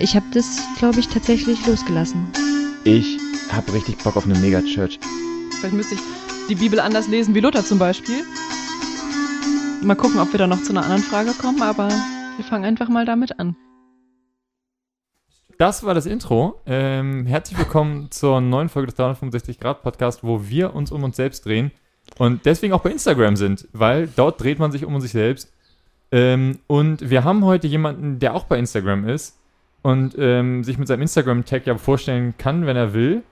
ich habe das, glaube ich, tatsächlich losgelassen. Ich habe richtig Bock auf eine Megachurch. Vielleicht müsste ich die Bibel anders lesen wie Luther zum Beispiel. Mal gucken, ob wir da noch zu einer anderen Frage kommen, aber wir fangen einfach mal damit an. Das war das Intro. Ähm, herzlich willkommen zur neuen Folge des 365 Grad Podcast, wo wir uns um uns selbst drehen und deswegen auch bei Instagram sind, weil dort dreht man sich um sich selbst. Ähm, und wir haben heute jemanden, der auch bei Instagram ist und ähm, sich mit seinem Instagram-Tag ja vorstellen kann, wenn er will.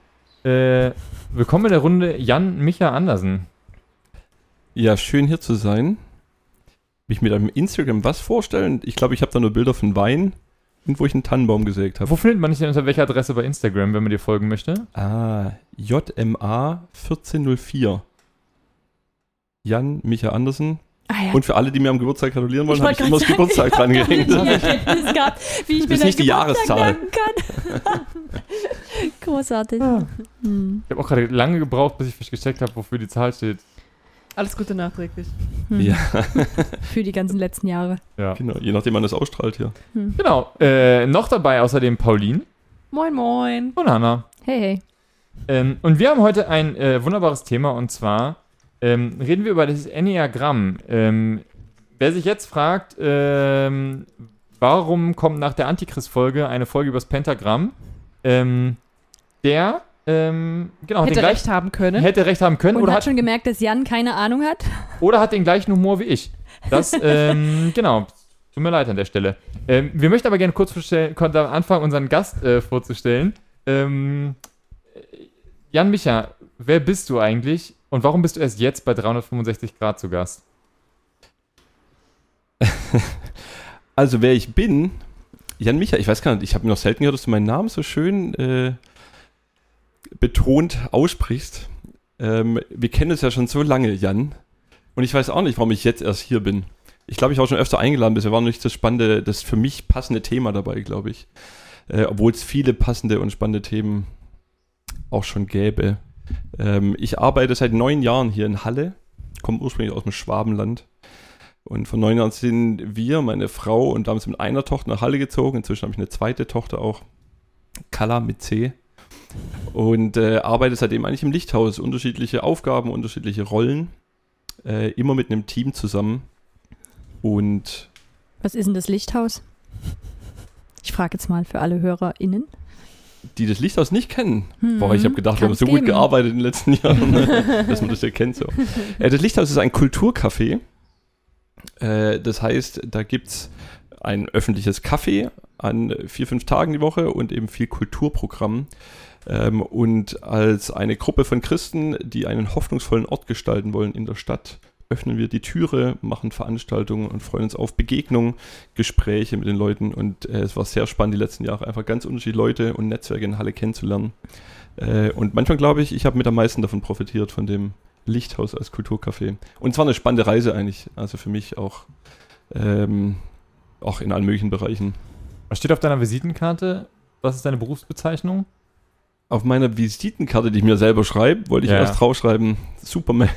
Äh, willkommen in der Runde Jan Micha Andersen. Ja, schön hier zu sein. Mich mit einem Instagram was vorstellen? Ich glaube, ich habe da nur Bilder von Wein und wo ich einen Tannenbaum gesägt habe. Wo findet man dich denn unter welcher Adresse bei Instagram, wenn man dir folgen möchte? Ah, JMA 1404. Jan Micha Andersen. Ah, ja. Und für alle, die mir am Geburtstag gratulieren wollen, habe ich immer das Geburtstag dran gehängt. gehabt, wie ich Das ist nicht die Jahreszahl. merken kann. Großartig. Hm. Ich habe auch gerade lange gebraucht, bis ich gecheckt habe, wofür die Zahl steht. Alles Gute nachträglich. Hm. Ja, Für die ganzen letzten Jahre. Ja. genau. Je nachdem, man das ausstrahlt hier. Genau. Äh, noch dabei außerdem Pauline Moin, moin. und Hanna. Hey, hey. Ähm, und wir haben heute ein äh, wunderbares Thema und zwar ähm, reden wir über das Enneagramm. Ähm, wer sich jetzt fragt, ähm, warum kommt nach der Antichrist-Folge eine Folge über das Pentagramm, ähm, der ähm, genau, Hätte recht haben können. hätte recht haben können Und oder hat schon gemerkt, dass Jan keine Ahnung hat. oder hat den gleichen Humor wie ich. Das, ähm, genau. Tut mir leid an der Stelle. Wir möchten aber gerne kurz vorstellen, konnte am Anfang unseren Gast äh, vorzustellen. Jan Micha, wer bist du eigentlich und warum bist du erst jetzt bei 365 Grad zu Gast? Also, wer ich bin, Jan Micha, ich weiß gar nicht, ich habe noch selten gehört, dass du meinen Namen so schön äh, betont aussprichst. Ähm, wir kennen es ja schon so lange, Jan. Und ich weiß auch nicht, warum ich jetzt erst hier bin. Ich glaube, ich war schon öfter eingeladen, bisher war noch nicht das spannende, das für mich passende Thema dabei, glaube ich. Äh, Obwohl es viele passende und spannende Themen auch schon gäbe. Ähm, ich arbeite seit neun Jahren hier in Halle, komme ursprünglich aus dem Schwabenland. Und vor neun Jahren sind wir, meine Frau und damals mit einer Tochter nach Halle gezogen. Inzwischen habe ich eine zweite Tochter auch, Kala mit C. Und äh, arbeite seitdem eigentlich im Lichthaus. Unterschiedliche Aufgaben, unterschiedliche Rollen. Äh, immer mit einem Team zusammen. Und Was ist denn das Lichthaus? Ich frage jetzt mal für alle HörerInnen. Die das Lichthaus nicht kennen. Hm, Boah, ich habe gedacht, wir haben kann's so gut geben. gearbeitet in den letzten Jahren, ne? dass man das ja kennt. So. Äh, das Lichthaus ist ein Kulturcafé. Äh, das heißt, da gibt es ein öffentliches Café an vier, fünf Tagen die Woche und eben viel Kulturprogramm. Ähm, und als eine Gruppe von Christen, die einen hoffnungsvollen Ort gestalten wollen in der Stadt, öffnen wir die Türe, machen Veranstaltungen und freuen uns auf Begegnungen, Gespräche mit den Leuten. Und äh, es war sehr spannend, die letzten Jahre einfach ganz unterschiedliche Leute und Netzwerke in Halle kennenzulernen. Äh, und manchmal glaube ich, ich habe mit am meisten davon profitiert, von dem Lichthaus als Kulturcafé. Und es war eine spannende Reise eigentlich, also für mich auch, ähm, auch in allen möglichen Bereichen. Was steht auf deiner Visitenkarte? Was ist deine Berufsbezeichnung? Auf meiner Visitenkarte, die ich mir selber schreibe, wollte ich Ja. erst draufschreiben, Superman.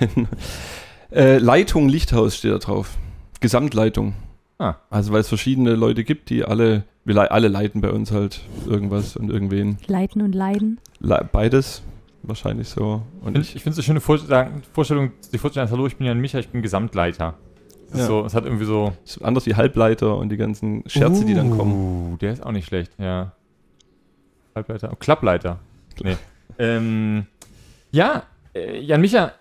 Äh, Leitung Lichthaus steht da drauf. Gesamtleitung. Ah. Also weil es verschiedene Leute gibt, die alle, wir lei- alle leiten bei uns halt irgendwas und irgendwen. Leiten und Leiden. Le beides wahrscheinlich so. Und Ich, ich finde es eine schöne Vorstellung, Vorstellung, die Vorstellung, hallo, ich bin Jan Micha, ich bin Gesamtleiter. Das ist Ja. so, es hat irgendwie so. ist anders wie Halbleiter und die ganzen Scherze, die dann kommen. Uh, der ist auch nicht schlecht, ja. Halbleiter. Oh, Klappleiter. Nee. ähm, ja, äh, Jan Micha,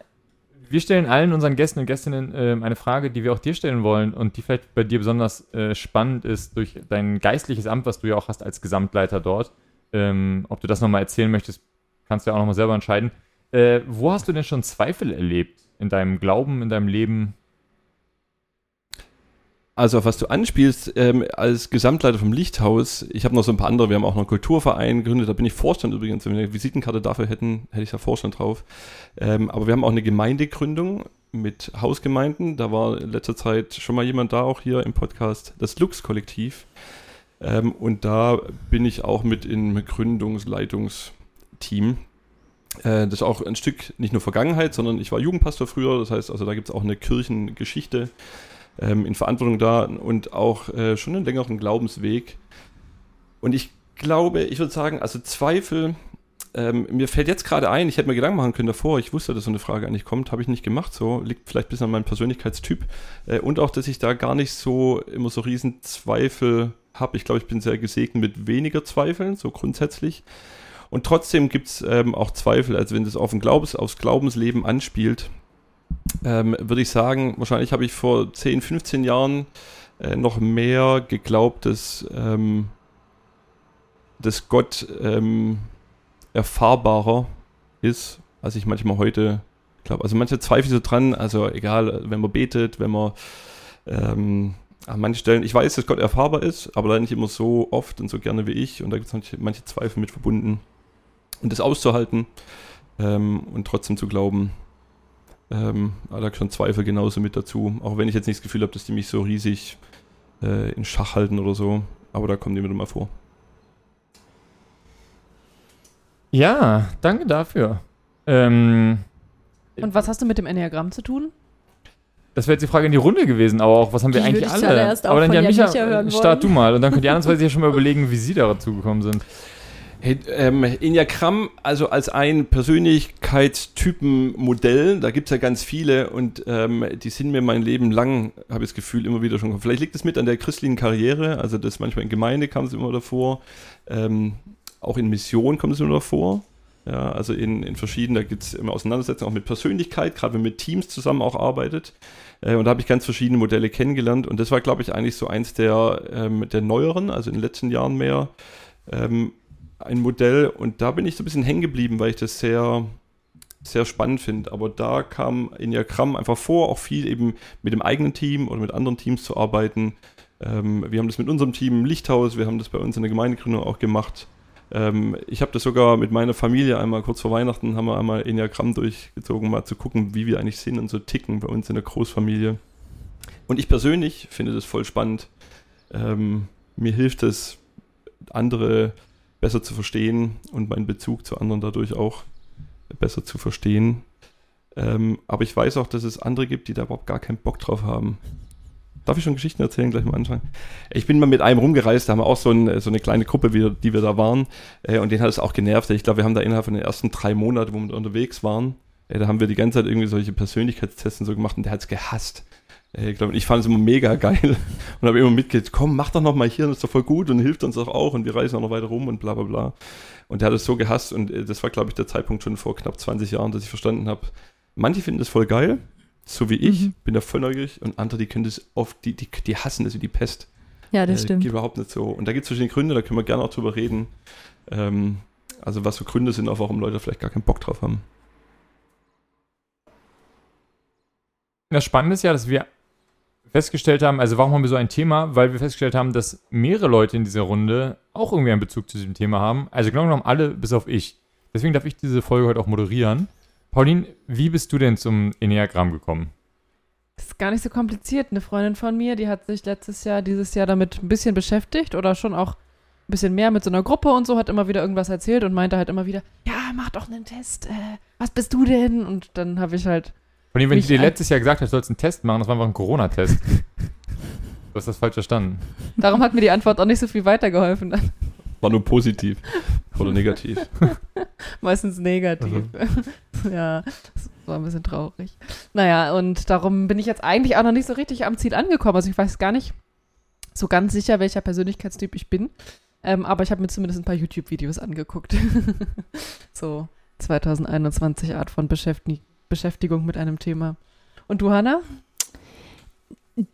wir stellen allen unseren Gästen und Gästinnen ähm, eine Frage, die wir auch dir stellen wollen und die vielleicht bei dir besonders äh, spannend ist durch dein geistliches Amt, was du ja auch hast als Gesamtleiter dort. Ähm, ob du das nochmal erzählen möchtest, kannst du ja auch nochmal selber entscheiden. Äh, wo hast du denn schon Zweifel erlebt in deinem Glauben, in deinem Leben? Also auf was du anspielst, ähm, als Gesamtleiter vom Lichthaus, ich habe noch so ein paar andere, wir haben auch noch einen Kulturverein gegründet, da bin ich Vorstand übrigens, wenn wir eine Visitenkarte dafür hätten, hätte ich da Vorstand drauf. Ähm, aber wir haben auch eine Gemeindegründung mit Hausgemeinden, da war in letzter Zeit schon mal jemand da, auch hier im Podcast, das Lux-Kollektiv. Ähm, und da bin ich auch mit im Gründungsleitungsteam. Äh, das ist auch ein Stück nicht nur Vergangenheit, sondern ich war Jugendpastor früher, das heißt, also da gibt es auch eine Kirchengeschichte ähm, in Verantwortung da und auch äh, schon einen längeren Glaubensweg. Und ich glaube, ich würde sagen, also Zweifel, ähm, mir fällt jetzt gerade ein, ich hätte mir Gedanken machen können davor, ich wusste, dass so eine Frage eigentlich kommt, habe ich nicht gemacht, so liegt vielleicht ein bisschen an meinem Persönlichkeitstyp äh, und auch, dass ich da gar nicht so immer so riesen Zweifel habe. Ich glaube, ich bin sehr gesegnet mit weniger Zweifeln, so grundsätzlich. Und trotzdem gibt es ähm, auch Zweifel, also wenn das auf ein Glaubens, aufs Glaubensleben anspielt, ähm, würde ich sagen, wahrscheinlich habe ich vor 10, 15 Jahren äh, noch mehr geglaubt, dass, ähm, dass Gott ähm, erfahrbarer ist, als ich manchmal heute glaube. Also manche zweifeln so dran, also egal, wenn man betet, wenn man ähm, an manchen Stellen, ich weiß, dass Gott erfahrbar ist, aber leider nicht immer so oft und so gerne wie ich. Und da gibt es manche, Zweifel mit verbunden. Und das auszuhalten ähm, und trotzdem zu glauben, ähm, da gehören schon Zweifel genauso mit dazu. Auch wenn ich jetzt nicht das Gefühl habe, dass die mich so riesig äh, in Schach halten oder so. Aber da kommen die wieder mal vor. Ja, danke dafür. Ähm, Und was hast du mit dem Enneagramm zu tun? das wäre jetzt die Frage in die Runde gewesen, aber auch, was haben wir Die eigentlich alle? zuallererst auch aber dann ja, Micha, Micha hören start wollen. du mal und dann können die anderen zwei sich ja schon mal überlegen, wie sie dazu gekommen sind. Ähm, Enneagramm, also als ein Persönlichkeitstypenmodell, da gibt es ja ganz viele und ähm, die sind mir mein Leben lang, habe ich das Gefühl, immer wieder schon. Vielleicht liegt es mit an der christlichen Karriere, also das manchmal in Gemeinde kam es immer davor, ähm, auch in Mission kommt es immer davor. Ja, also in, in verschiedenen, da gibt es immer Auseinandersetzungen auch mit Persönlichkeit, gerade wenn man mit Teams zusammen auch arbeitet. Äh, und da habe ich ganz verschiedene Modelle kennengelernt und das war, glaube ich, eigentlich so eins der, ähm, der neueren, also in den letzten Jahren mehr, ähm, ein Modell und da bin ich so ein bisschen hängen geblieben, weil ich das sehr, sehr spannend finde. Aber da kam Enneagramm einfach vor, auch viel eben mit dem eigenen Team oder mit anderen Teams zu arbeiten. Ähm, wir haben das mit unserem Team im Lichthaus, wir haben das bei uns in der Gemeindegründung auch gemacht. Ähm, ich habe das sogar mit meiner Familie einmal kurz vor Weihnachten, haben wir einmal Enneagramm durchgezogen, mal zu gucken, wie wir eigentlich sind und so ticken bei uns in der Großfamilie. Und ich persönlich finde das voll spannend. Ähm, mir hilft es, andere besser zu verstehen und meinen Bezug zu anderen dadurch auch besser zu verstehen. Ähm, aber ich weiß auch, dass es andere gibt, die da überhaupt gar keinen Bock drauf haben. Darf ich schon Geschichten erzählen gleich am Anfang? Ich bin mal mit einem rumgereist, da haben wir auch so, ein, so eine kleine Gruppe, wie, die wir da waren. Äh, und den hat es auch genervt. Ich glaube, wir haben da innerhalb von den ersten drei Monaten, wo wir unterwegs waren, äh, da haben wir die ganze Zeit irgendwie solche Persönlichkeitstests so gemacht und der hat es gehasst. Äh, Ich glaube, ich fand es immer mega geil und habe immer mitgekriegt, komm, mach doch noch mal hier, das ist doch voll gut und hilft uns doch auch und wir reisen auch noch weiter rum und bla bla bla. Und der hat es so gehasst und äh, das war, glaube ich, der Zeitpunkt schon vor knapp 20 Jahren, dass ich verstanden habe, manche finden das voll geil, so wie ich, Mhm. bin da voll neugierig und andere, die können das oft, die, die, die hassen das wie die Pest. Ja, das Äh, stimmt. Geht überhaupt nicht so. Und da gibt es verschiedene Gründe, da können wir gerne auch drüber reden. Ähm, also was so Gründe sind, auch warum Leute vielleicht gar keinen Bock drauf haben. Das Spannende ist ja, dass wir festgestellt haben, also warum haben wir so ein Thema? Weil wir festgestellt haben, dass mehrere Leute in dieser Runde auch irgendwie einen Bezug zu diesem Thema haben. Also genau genommen alle, bis auf ich. Deswegen darf ich diese Folge heute auch moderieren. Pauline, wie bist du denn zum Enneagramm gekommen? Das ist gar nicht so kompliziert. Eine Freundin von mir, die hat sich letztes Jahr, dieses Jahr damit ein bisschen beschäftigt oder schon auch ein bisschen mehr mit so einer Gruppe und so, hat immer wieder irgendwas erzählt und meinte halt immer wieder, ja, mach doch einen Test, äh, was bist du denn? Und dann habe ich halt, Pauline, wenn ich dir letztes Jahr gesagt habe, du sollst einen Test machen, das war einfach ein Corona-Test. du hast das falsch verstanden. darum hat mir die Antwort auch nicht so viel weitergeholfen. Dann. War nur positiv oder negativ. Meistens negativ. ja, das war ein bisschen traurig. Naja, und darum bin ich jetzt eigentlich auch noch nicht so richtig am Ziel angekommen. Also ich weiß gar nicht so ganz sicher, welcher Persönlichkeitstyp ich bin. Ähm, aber ich habe mir zumindest ein paar YouTube-Videos angeguckt. so 2021 Art von Beschäfti Beschäftigung mit einem Thema. Und du, Hanna?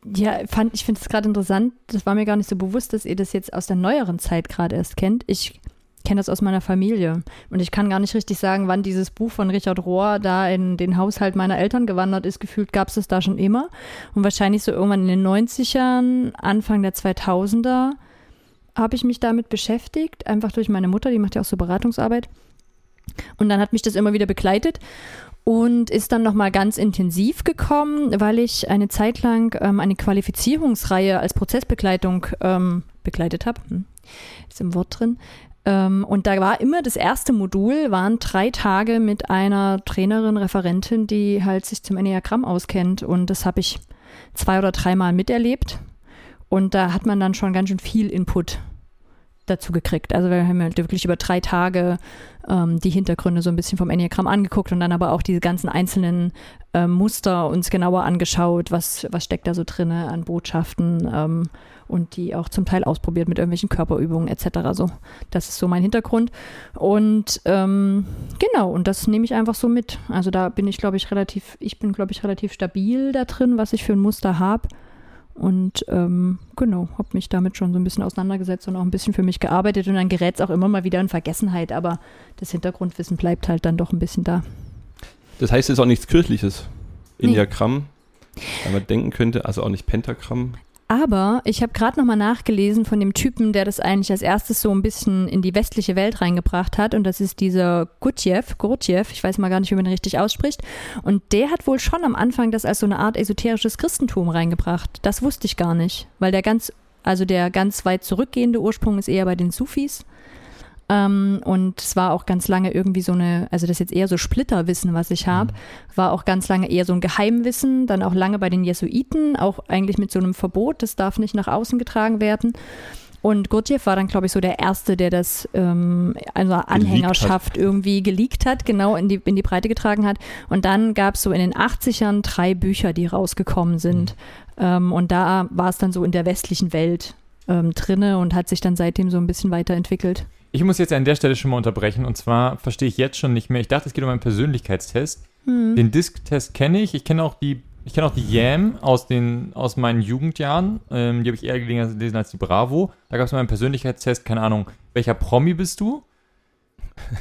Ja, fand, ich finde es gerade interessant. Das war mir gar nicht so bewusst, dass ihr das jetzt aus der neueren Zeit gerade erst kennt. Ich kenne das aus meiner Familie. Und ich kann gar nicht richtig sagen, wann dieses Buch von Richard Rohr da in den Haushalt meiner Eltern gewandert ist. Gefühlt gab es das da schon immer. Und wahrscheinlich so irgendwann in den 90ern, Anfang der 2000er, habe ich mich damit beschäftigt. Einfach durch meine Mutter, die macht ja auch so Beratungsarbeit. Und dann hat mich das immer wieder begleitet und ist dann nochmal ganz intensiv gekommen, weil ich eine Zeit lang ähm, eine Qualifizierungsreihe als Prozessbegleitung ähm, begleitet habe. Hm. Ist im Wort drin. Ähm, und da war immer das erste Modul, waren drei Tage mit einer Trainerin, Referentin, die halt sich zum Enneagramm auskennt. Und das habe ich zwei oder dreimal miterlebt. Und da hat man dann schon ganz schön viel Input dazu gekriegt. Also wir haben halt wirklich über drei Tage ähm, die Hintergründe so ein bisschen vom Enneagramm angeguckt und dann aber auch diese ganzen einzelnen ähm, Muster uns genauer angeschaut, was, was steckt da so drin an Botschaften ähm, und die auch zum Teil ausprobiert mit irgendwelchen Körperübungen etc. So, das ist so mein Hintergrund. Und ähm, genau, und das nehme ich einfach so mit. Also da bin ich, glaube ich, relativ, ich bin, glaube ich, relativ stabil da drin, was ich für ein Muster habe. Und ähm, genau, habe mich damit schon so ein bisschen auseinandergesetzt und auch ein bisschen für mich gearbeitet. Und dann gerät es auch immer mal wieder in Vergessenheit, aber das Hintergrundwissen bleibt halt dann doch ein bisschen da. Das heißt, es ist auch nichts Kirchliches. Nee. Enneagramm, weil man denken könnte, also auch nicht Pentagramm. Aber ich habe gerade nochmal nachgelesen von dem Typen, der das eigentlich als erstes so ein bisschen in die westliche Welt reingebracht hat. Und das ist dieser Gurdjieff, Gurdjieff, ich weiß mal gar nicht, wie man ihn richtig ausspricht. Und der hat wohl schon am Anfang das als so eine Art esoterisches Christentum reingebracht. Das wusste ich gar nicht, weil der ganz, also der ganz weit zurückgehende Ursprung ist eher bei den Sufis. Ähm, und es war auch ganz lange irgendwie so eine, also das ist jetzt eher so Splitterwissen, was ich habe, war auch ganz lange eher so ein Geheimwissen, dann auch lange bei den Jesuiten, auch eigentlich mit so einem Verbot, das darf nicht nach außen getragen werden. Und Gurdjieff war dann, glaube ich, so der Erste, der das ähm, also Anhängerschaft irgendwie geleakt hat, genau in die, in die Breite getragen hat. Und dann gab es so in den 80ern drei Bücher, die rausgekommen sind. Ähm, und da war es dann so in der westlichen Welt ähm, drinne und hat sich dann seitdem so ein bisschen weiterentwickelt. Ich muss jetzt an der Stelle schon mal unterbrechen. Und zwar verstehe ich jetzt schon nicht mehr. Ich dachte, es geht um einen Persönlichkeitstest. Hm. Den Disk-Test kenne ich. Ich kenne auch die, ich kenne auch die Yam aus, den, aus meinen Jugendjahren. Ähm, die habe ich eher gelesen als die Bravo. Da gab es mal einen Persönlichkeitstest, keine Ahnung, welcher Promi bist du?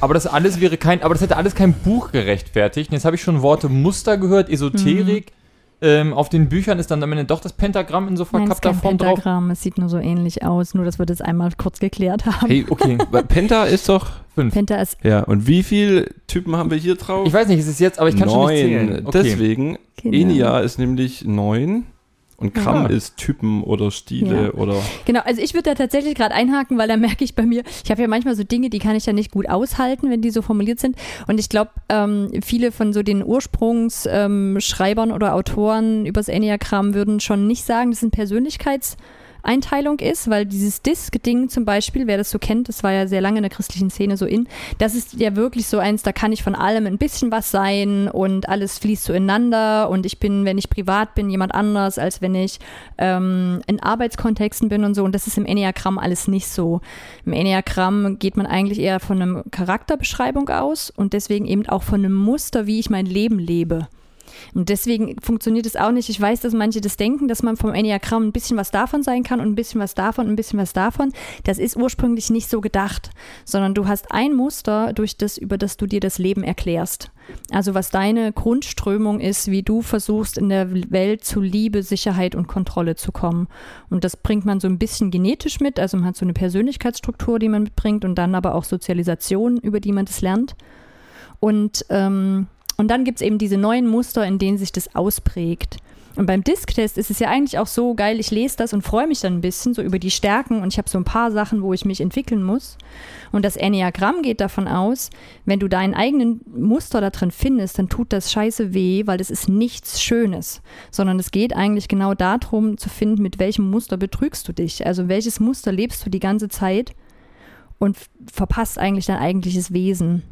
Aber das alles wäre kein, aber das hätte alles kein Buch gerechtfertigt. Und jetzt habe ich schon Worte Muster gehört, Esoterik. Ähm, auf den Büchern ist dann am Ende doch das Pentagramm in so Nein, es ist verkappter kein Form drauf. Pentagramm, es sieht nur so ähnlich aus, nur dass wir das einmal kurz geklärt haben. Hey, okay, weil Penta ist doch. Fünf. Penta ist Ja, und wie viele Typen haben wir hier drauf? Ich weiß nicht, es ist jetzt, aber ich kann schon nicht zählen. Okay. Deswegen, Genau. Enia ist nämlich neun und Gramm Ja. ist Typen oder Stile Ja. oder. Genau, also ich würde da tatsächlich gerade einhaken, weil da merke ich bei mir, ich habe ja manchmal so Dinge, die kann ich ja nicht gut aushalten, wenn die so formuliert sind. Und ich glaube, ähm, viele von so den Ursprungsschreibern ähm, Schreibern oder Autoren übers Enneagramm würden schon nicht sagen, dass es ein Persönlichkeitseinteilung ist, weil dieses Disk-Ding zum Beispiel, wer das so kennt, das war ja sehr lange in der christlichen Szene so in, das ist ja wirklich so eins, da kann ich von allem ein bisschen was sein und alles fließt so ineinander und ich bin, wenn ich privat bin, jemand anders, als wenn ich ähm, in Arbeitskontexten bin und so. Und das ist im Enneagramm alles nicht so. Im Enneagramm geht man eigentlich eher von einer Charakterbeschreibung aus und deswegen eben auch von einem Muster, wie ich mein Leben lebe. Und deswegen funktioniert es auch nicht. Ich weiß, dass manche das denken, dass man vom Enneagramm ein bisschen was davon sein kann und ein bisschen was davon, ein bisschen was davon. Das ist ursprünglich nicht so gedacht, sondern du hast ein Muster, durch das, über das du dir das Leben erklärst. Also was deine Grundströmung ist, wie du versuchst, in der Welt zu Liebe, Sicherheit und Kontrolle zu kommen. Und das bringt man so ein bisschen genetisch mit. Also man hat so eine Persönlichkeitsstruktur, die man mitbringt und dann aber auch Sozialisation, über die man das lernt. Und, ähm, und dann gibt es eben diese neuen Muster, in denen sich das ausprägt. Und beim Disk-Test ist es ja eigentlich auch so geil, ich lese das und freue mich dann ein bisschen so über die Stärken und ich habe so ein paar Sachen, wo ich mich entwickeln muss. Und das Enneagramm geht davon aus, wenn du deinen eigenen Muster da drin findest, dann tut das scheiße weh, weil das ist nichts Schönes, sondern es geht eigentlich genau darum zu finden, mit welchem Muster betrügst du dich. Also welches Muster lebst du die ganze Zeit und verpasst eigentlich dein eigentliches Wesen.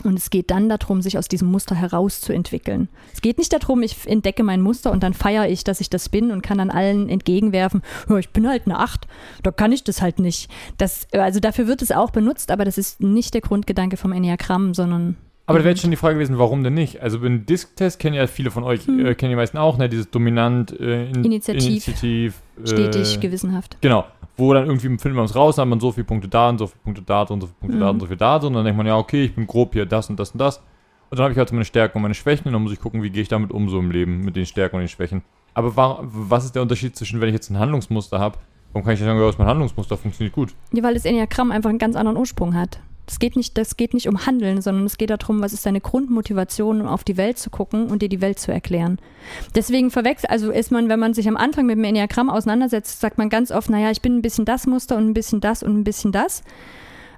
Und es geht dann darum, sich aus diesem Muster herauszuentwickeln. Es geht nicht darum, ich entdecke mein Muster und dann feiere ich, dass ich das bin und kann dann allen entgegenwerfen, ja, ich bin halt eine Acht, da kann ich das halt nicht. Das, also dafür wird es auch benutzt, aber das ist nicht der Grundgedanke vom Enneagramm, sondern Aber da wäre jetzt schon die Frage gewesen, warum denn nicht? Also beim Disk-Test kennen ja viele von euch, Hm. äh, kennen die meisten auch, ne, dieses dominant, äh, in, Initiativ. Initiativ stetig, äh, gewissenhaft. Genau. Wo dann irgendwie findet man es raus, dann hat man so viele Punkte da und so viele Punkte da und so viele Punkte da Mhm. und so viel da. Und dann denkt man, ja, okay, ich bin grob hier das und das und das. Und dann habe ich halt meine Stärken und meine Schwächen und dann muss ich gucken, wie gehe ich damit um so im Leben, mit den Stärken und den Schwächen. Aber wa was ist der Unterschied zwischen, wenn ich jetzt ein Handlungsmuster habe, warum kann ich nicht sagen, ja, das ist mein Handlungsmuster, funktioniert gut? Ja, weil das Enneagramm einfach einen ganz anderen Ursprung hat. Das geht, nicht, das geht nicht um Handeln, sondern es geht darum, was ist deine Grundmotivation, um auf die Welt zu gucken und dir die Welt zu erklären. Deswegen verwechselt, also ist man, wenn man sich am Anfang mit dem Enneagramm auseinandersetzt, sagt man ganz oft, naja, ich bin ein bisschen das Muster und ein bisschen das und ein bisschen das,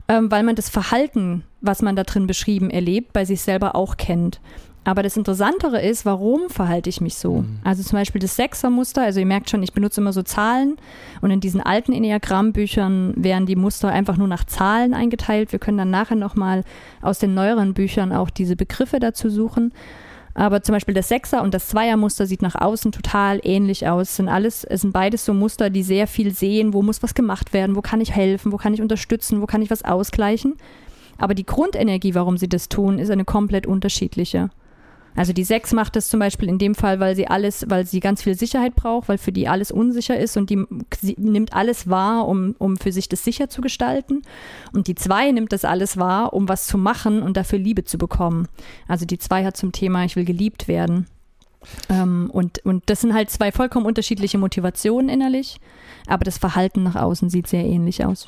ähm, weil man das Verhalten, was man da drin beschrieben erlebt, bei sich selber auch kennt. Aber das Interessantere ist, warum verhalte ich mich so? Mhm. Also zum Beispiel das Sechsermuster, also ihr merkt schon, ich benutze immer so Zahlen und in diesen alten Enneagramm-Büchern werden die Muster einfach nur nach Zahlen eingeteilt. Wir können dann nachher nochmal aus den neueren Büchern auch diese Begriffe dazu suchen. Aber zum Beispiel das Sechser- und das Zweiermuster sieht nach außen total ähnlich aus. Es sind alles, es sind beides so Muster, die sehr viel sehen, wo muss was gemacht werden, wo kann ich helfen, wo kann ich unterstützen, wo kann ich was ausgleichen. Aber die Grundenergie, warum sie das tun, ist eine komplett unterschiedliche. Also die Sechs macht das zum Beispiel in dem Fall, weil sie alles, weil sie ganz viel Sicherheit braucht, weil für die alles unsicher ist und die nimmt alles wahr, um, um für sich das sicher zu gestalten. Und die Zwei nimmt das alles wahr, um was zu machen und dafür Liebe zu bekommen. Also die Zwei hat zum Thema, ich will geliebt werden. Ähm, und, und das sind halt zwei vollkommen unterschiedliche Motivationen innerlich, aber das Verhalten nach außen sieht sehr ähnlich aus.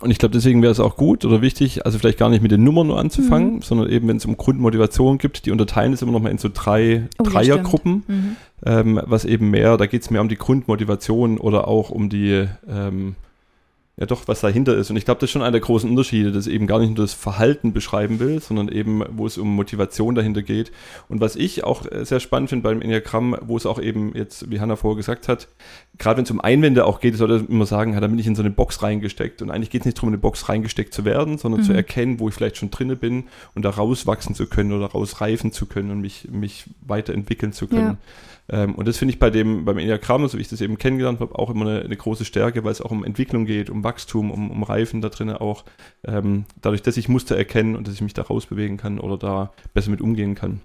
Und ich glaube, deswegen wäre es auch gut oder wichtig, also vielleicht gar nicht mit den Nummern nur anzufangen, Mhm. sondern eben, wenn es um Grundmotivation gibt, die unterteilen es immer noch mal in so drei Oh, Dreiergruppen, Mhm. ähm, was eben mehr, da geht es mehr um die Grundmotivation oder auch um die, ähm, ja doch, was dahinter ist. Und ich glaube, das ist schon einer der großen Unterschiede, dass eben gar nicht nur das Verhalten beschreiben will, sondern eben, wo es um Motivation dahinter geht. Und was ich auch äh, sehr spannend finde beim Enneagramm, wo es auch eben jetzt, wie Hanna vorher gesagt hat, gerade wenn es um Einwände auch geht, sollte man immer sagen, ja, da bin ich in so eine Box reingesteckt. Und eigentlich geht es nicht darum, in eine Box reingesteckt zu werden, sondern zu Mhm. erkennen, wo ich vielleicht schon drinne bin und da rauswachsen zu können oder rausreifen zu können und mich, mich weiterentwickeln zu können. Ähm, und das finde ich bei dem, beim Enneagramm, so wie ich das eben kennengelernt habe, auch immer eine, eine große Stärke, weil es auch um Entwicklung geht, um Wachstum, um, um Reifen da drinnen auch. Ähm, dadurch, dass ich Muster erkenne und dass ich mich da rausbewegen kann oder da besser mit umgehen kann.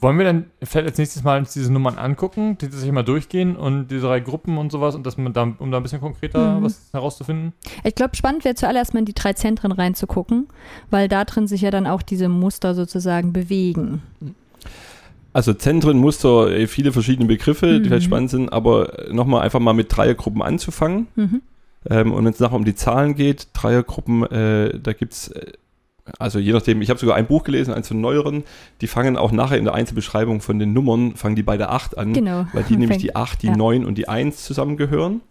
Wollen wir dann vielleicht als nächstes Mal uns diese Nummern angucken, die sich mal durchgehen und diese drei Gruppen und sowas und dass man da, um da ein bisschen konkreter Mhm. was herauszufinden? Ich glaube, spannend wäre zuallererst mal in die drei Zentren reinzugucken, weil da drin sich ja dann auch diese Muster sozusagen bewegen. Also Zentren, Muster, äh, viele verschiedene Begriffe, die Mhm. vielleicht spannend sind, aber nochmal einfach mal mit Dreiergruppen anzufangen. Mhm. Ähm, und wenn es nachher um die Zahlen geht, Dreiergruppen, äh, da gibt es, äh, also je nachdem, ich habe sogar ein Buch gelesen, eins von neueren, die fangen auch nachher in der Einzelbeschreibung von den Nummern, fangen die bei der 8 an, Genau. weil die nämlich die 8, die ja. 9 und die 1 zusammengehören.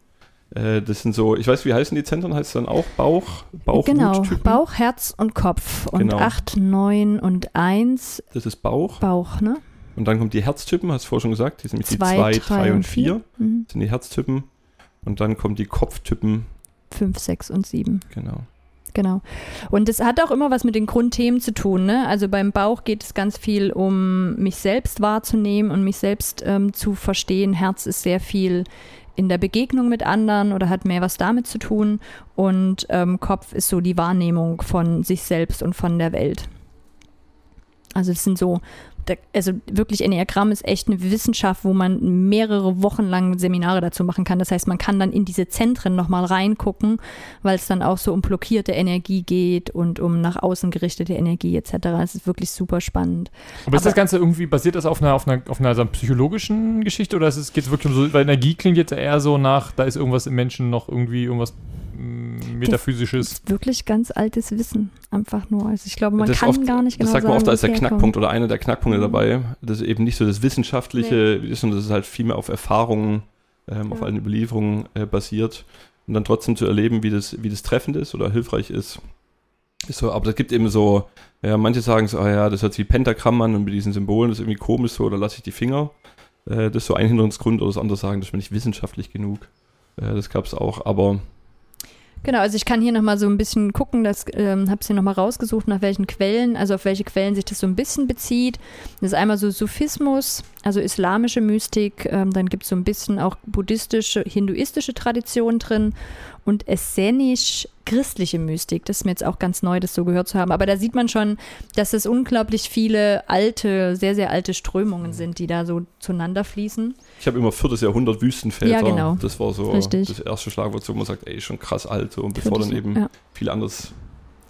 Äh, das sind so, ich weiß, wie heißen die Zentren? Heißt es dann auch Bauch? Bauch genau? Bauch, Herz und Kopf. Und Genau. 8, 9 und 1 Das ist Bauch. Bauch, ne? Und dann kommt die Herztypen, hast du vorher schon gesagt, die sind nämlich die 2, 2, 3 und 4. Mhm. sind die Herztypen. Und dann kommen die Kopftypen, 5, 6 und 7. genau. Genau. Und es hat auch immer was mit den Grundthemen zu tun. Ne? Also beim Bauch geht es ganz viel um mich selbst wahrzunehmen und mich selbst ähm, zu verstehen. Herz ist sehr viel in der Begegnung mit anderen oder hat mehr was damit zu tun. Und ähm, Kopf ist so die Wahrnehmung von sich selbst und von der Welt. Also es sind so, da, also wirklich Enneagramm ist echt eine Wissenschaft, wo man mehrere Wochen lang Seminare dazu machen kann. Das heißt, man kann dann in diese Zentren nochmal reingucken, weil es dann auch so um blockierte Energie geht und um nach außen gerichtete Energie etc. Es ist wirklich super spannend. Aber ist Aber- das Ganze irgendwie, basiert das auf einer, auf einer, auf einer so einer psychologischen Geschichte oder geht es wirklich um so, weil Energie klingt jetzt eher so nach, da ist irgendwas im Menschen noch irgendwie irgendwas mm, Metaphysisches. ist wirklich ganz altes Wissen, einfach nur. Also ich glaube, man das kann oft, gar nicht genau Das sagt man sagen, oft als der. Knackpunkt oder einer der Knackpunkte Mhm. dabei. Das ist eben nicht so das Wissenschaftliche, ist, sondern das ist halt viel mehr auf Erfahrungen, ähm, auf Ja. allen Überlieferungen äh, basiert. Und dann trotzdem zu erleben, wie das, wie das treffend ist oder hilfreich ist. ist so, aber es gibt eben so, ja, manche sagen so, ah ja, das hört sich wie Pentagramm an und mit diesen Symbolen, das ist irgendwie komisch so, oder lasse ich die Finger. Äh, das ist so ein Hinderungsgrund, oder das andere sagen, das ist mir nicht wissenschaftlich genug. Äh, das gab es auch, aber Genau, also ich kann hier nochmal so ein bisschen gucken, das ähm, habe es hier nochmal rausgesucht, nach welchen Quellen, also auf welche Quellen sich das so ein bisschen bezieht. Das ist einmal so Sufismus, also islamische Mystik, ähm, dann gibt es so ein bisschen auch buddhistische, hinduistische Tradition drin und essenisch-christliche Mystik. Das ist mir jetzt auch ganz neu, das so gehört zu haben. Aber da sieht man schon, dass es unglaublich viele alte, sehr, sehr alte Strömungen sind, die da so zueinander fließen. Ich habe immer viertes Jahrhundert Wüstenväter. Ja, genau. Das war so Richtig. das erste Schlagwort, wo man sagt, ey, schon krass alt, so, und bevor dann eben ja. viele anderes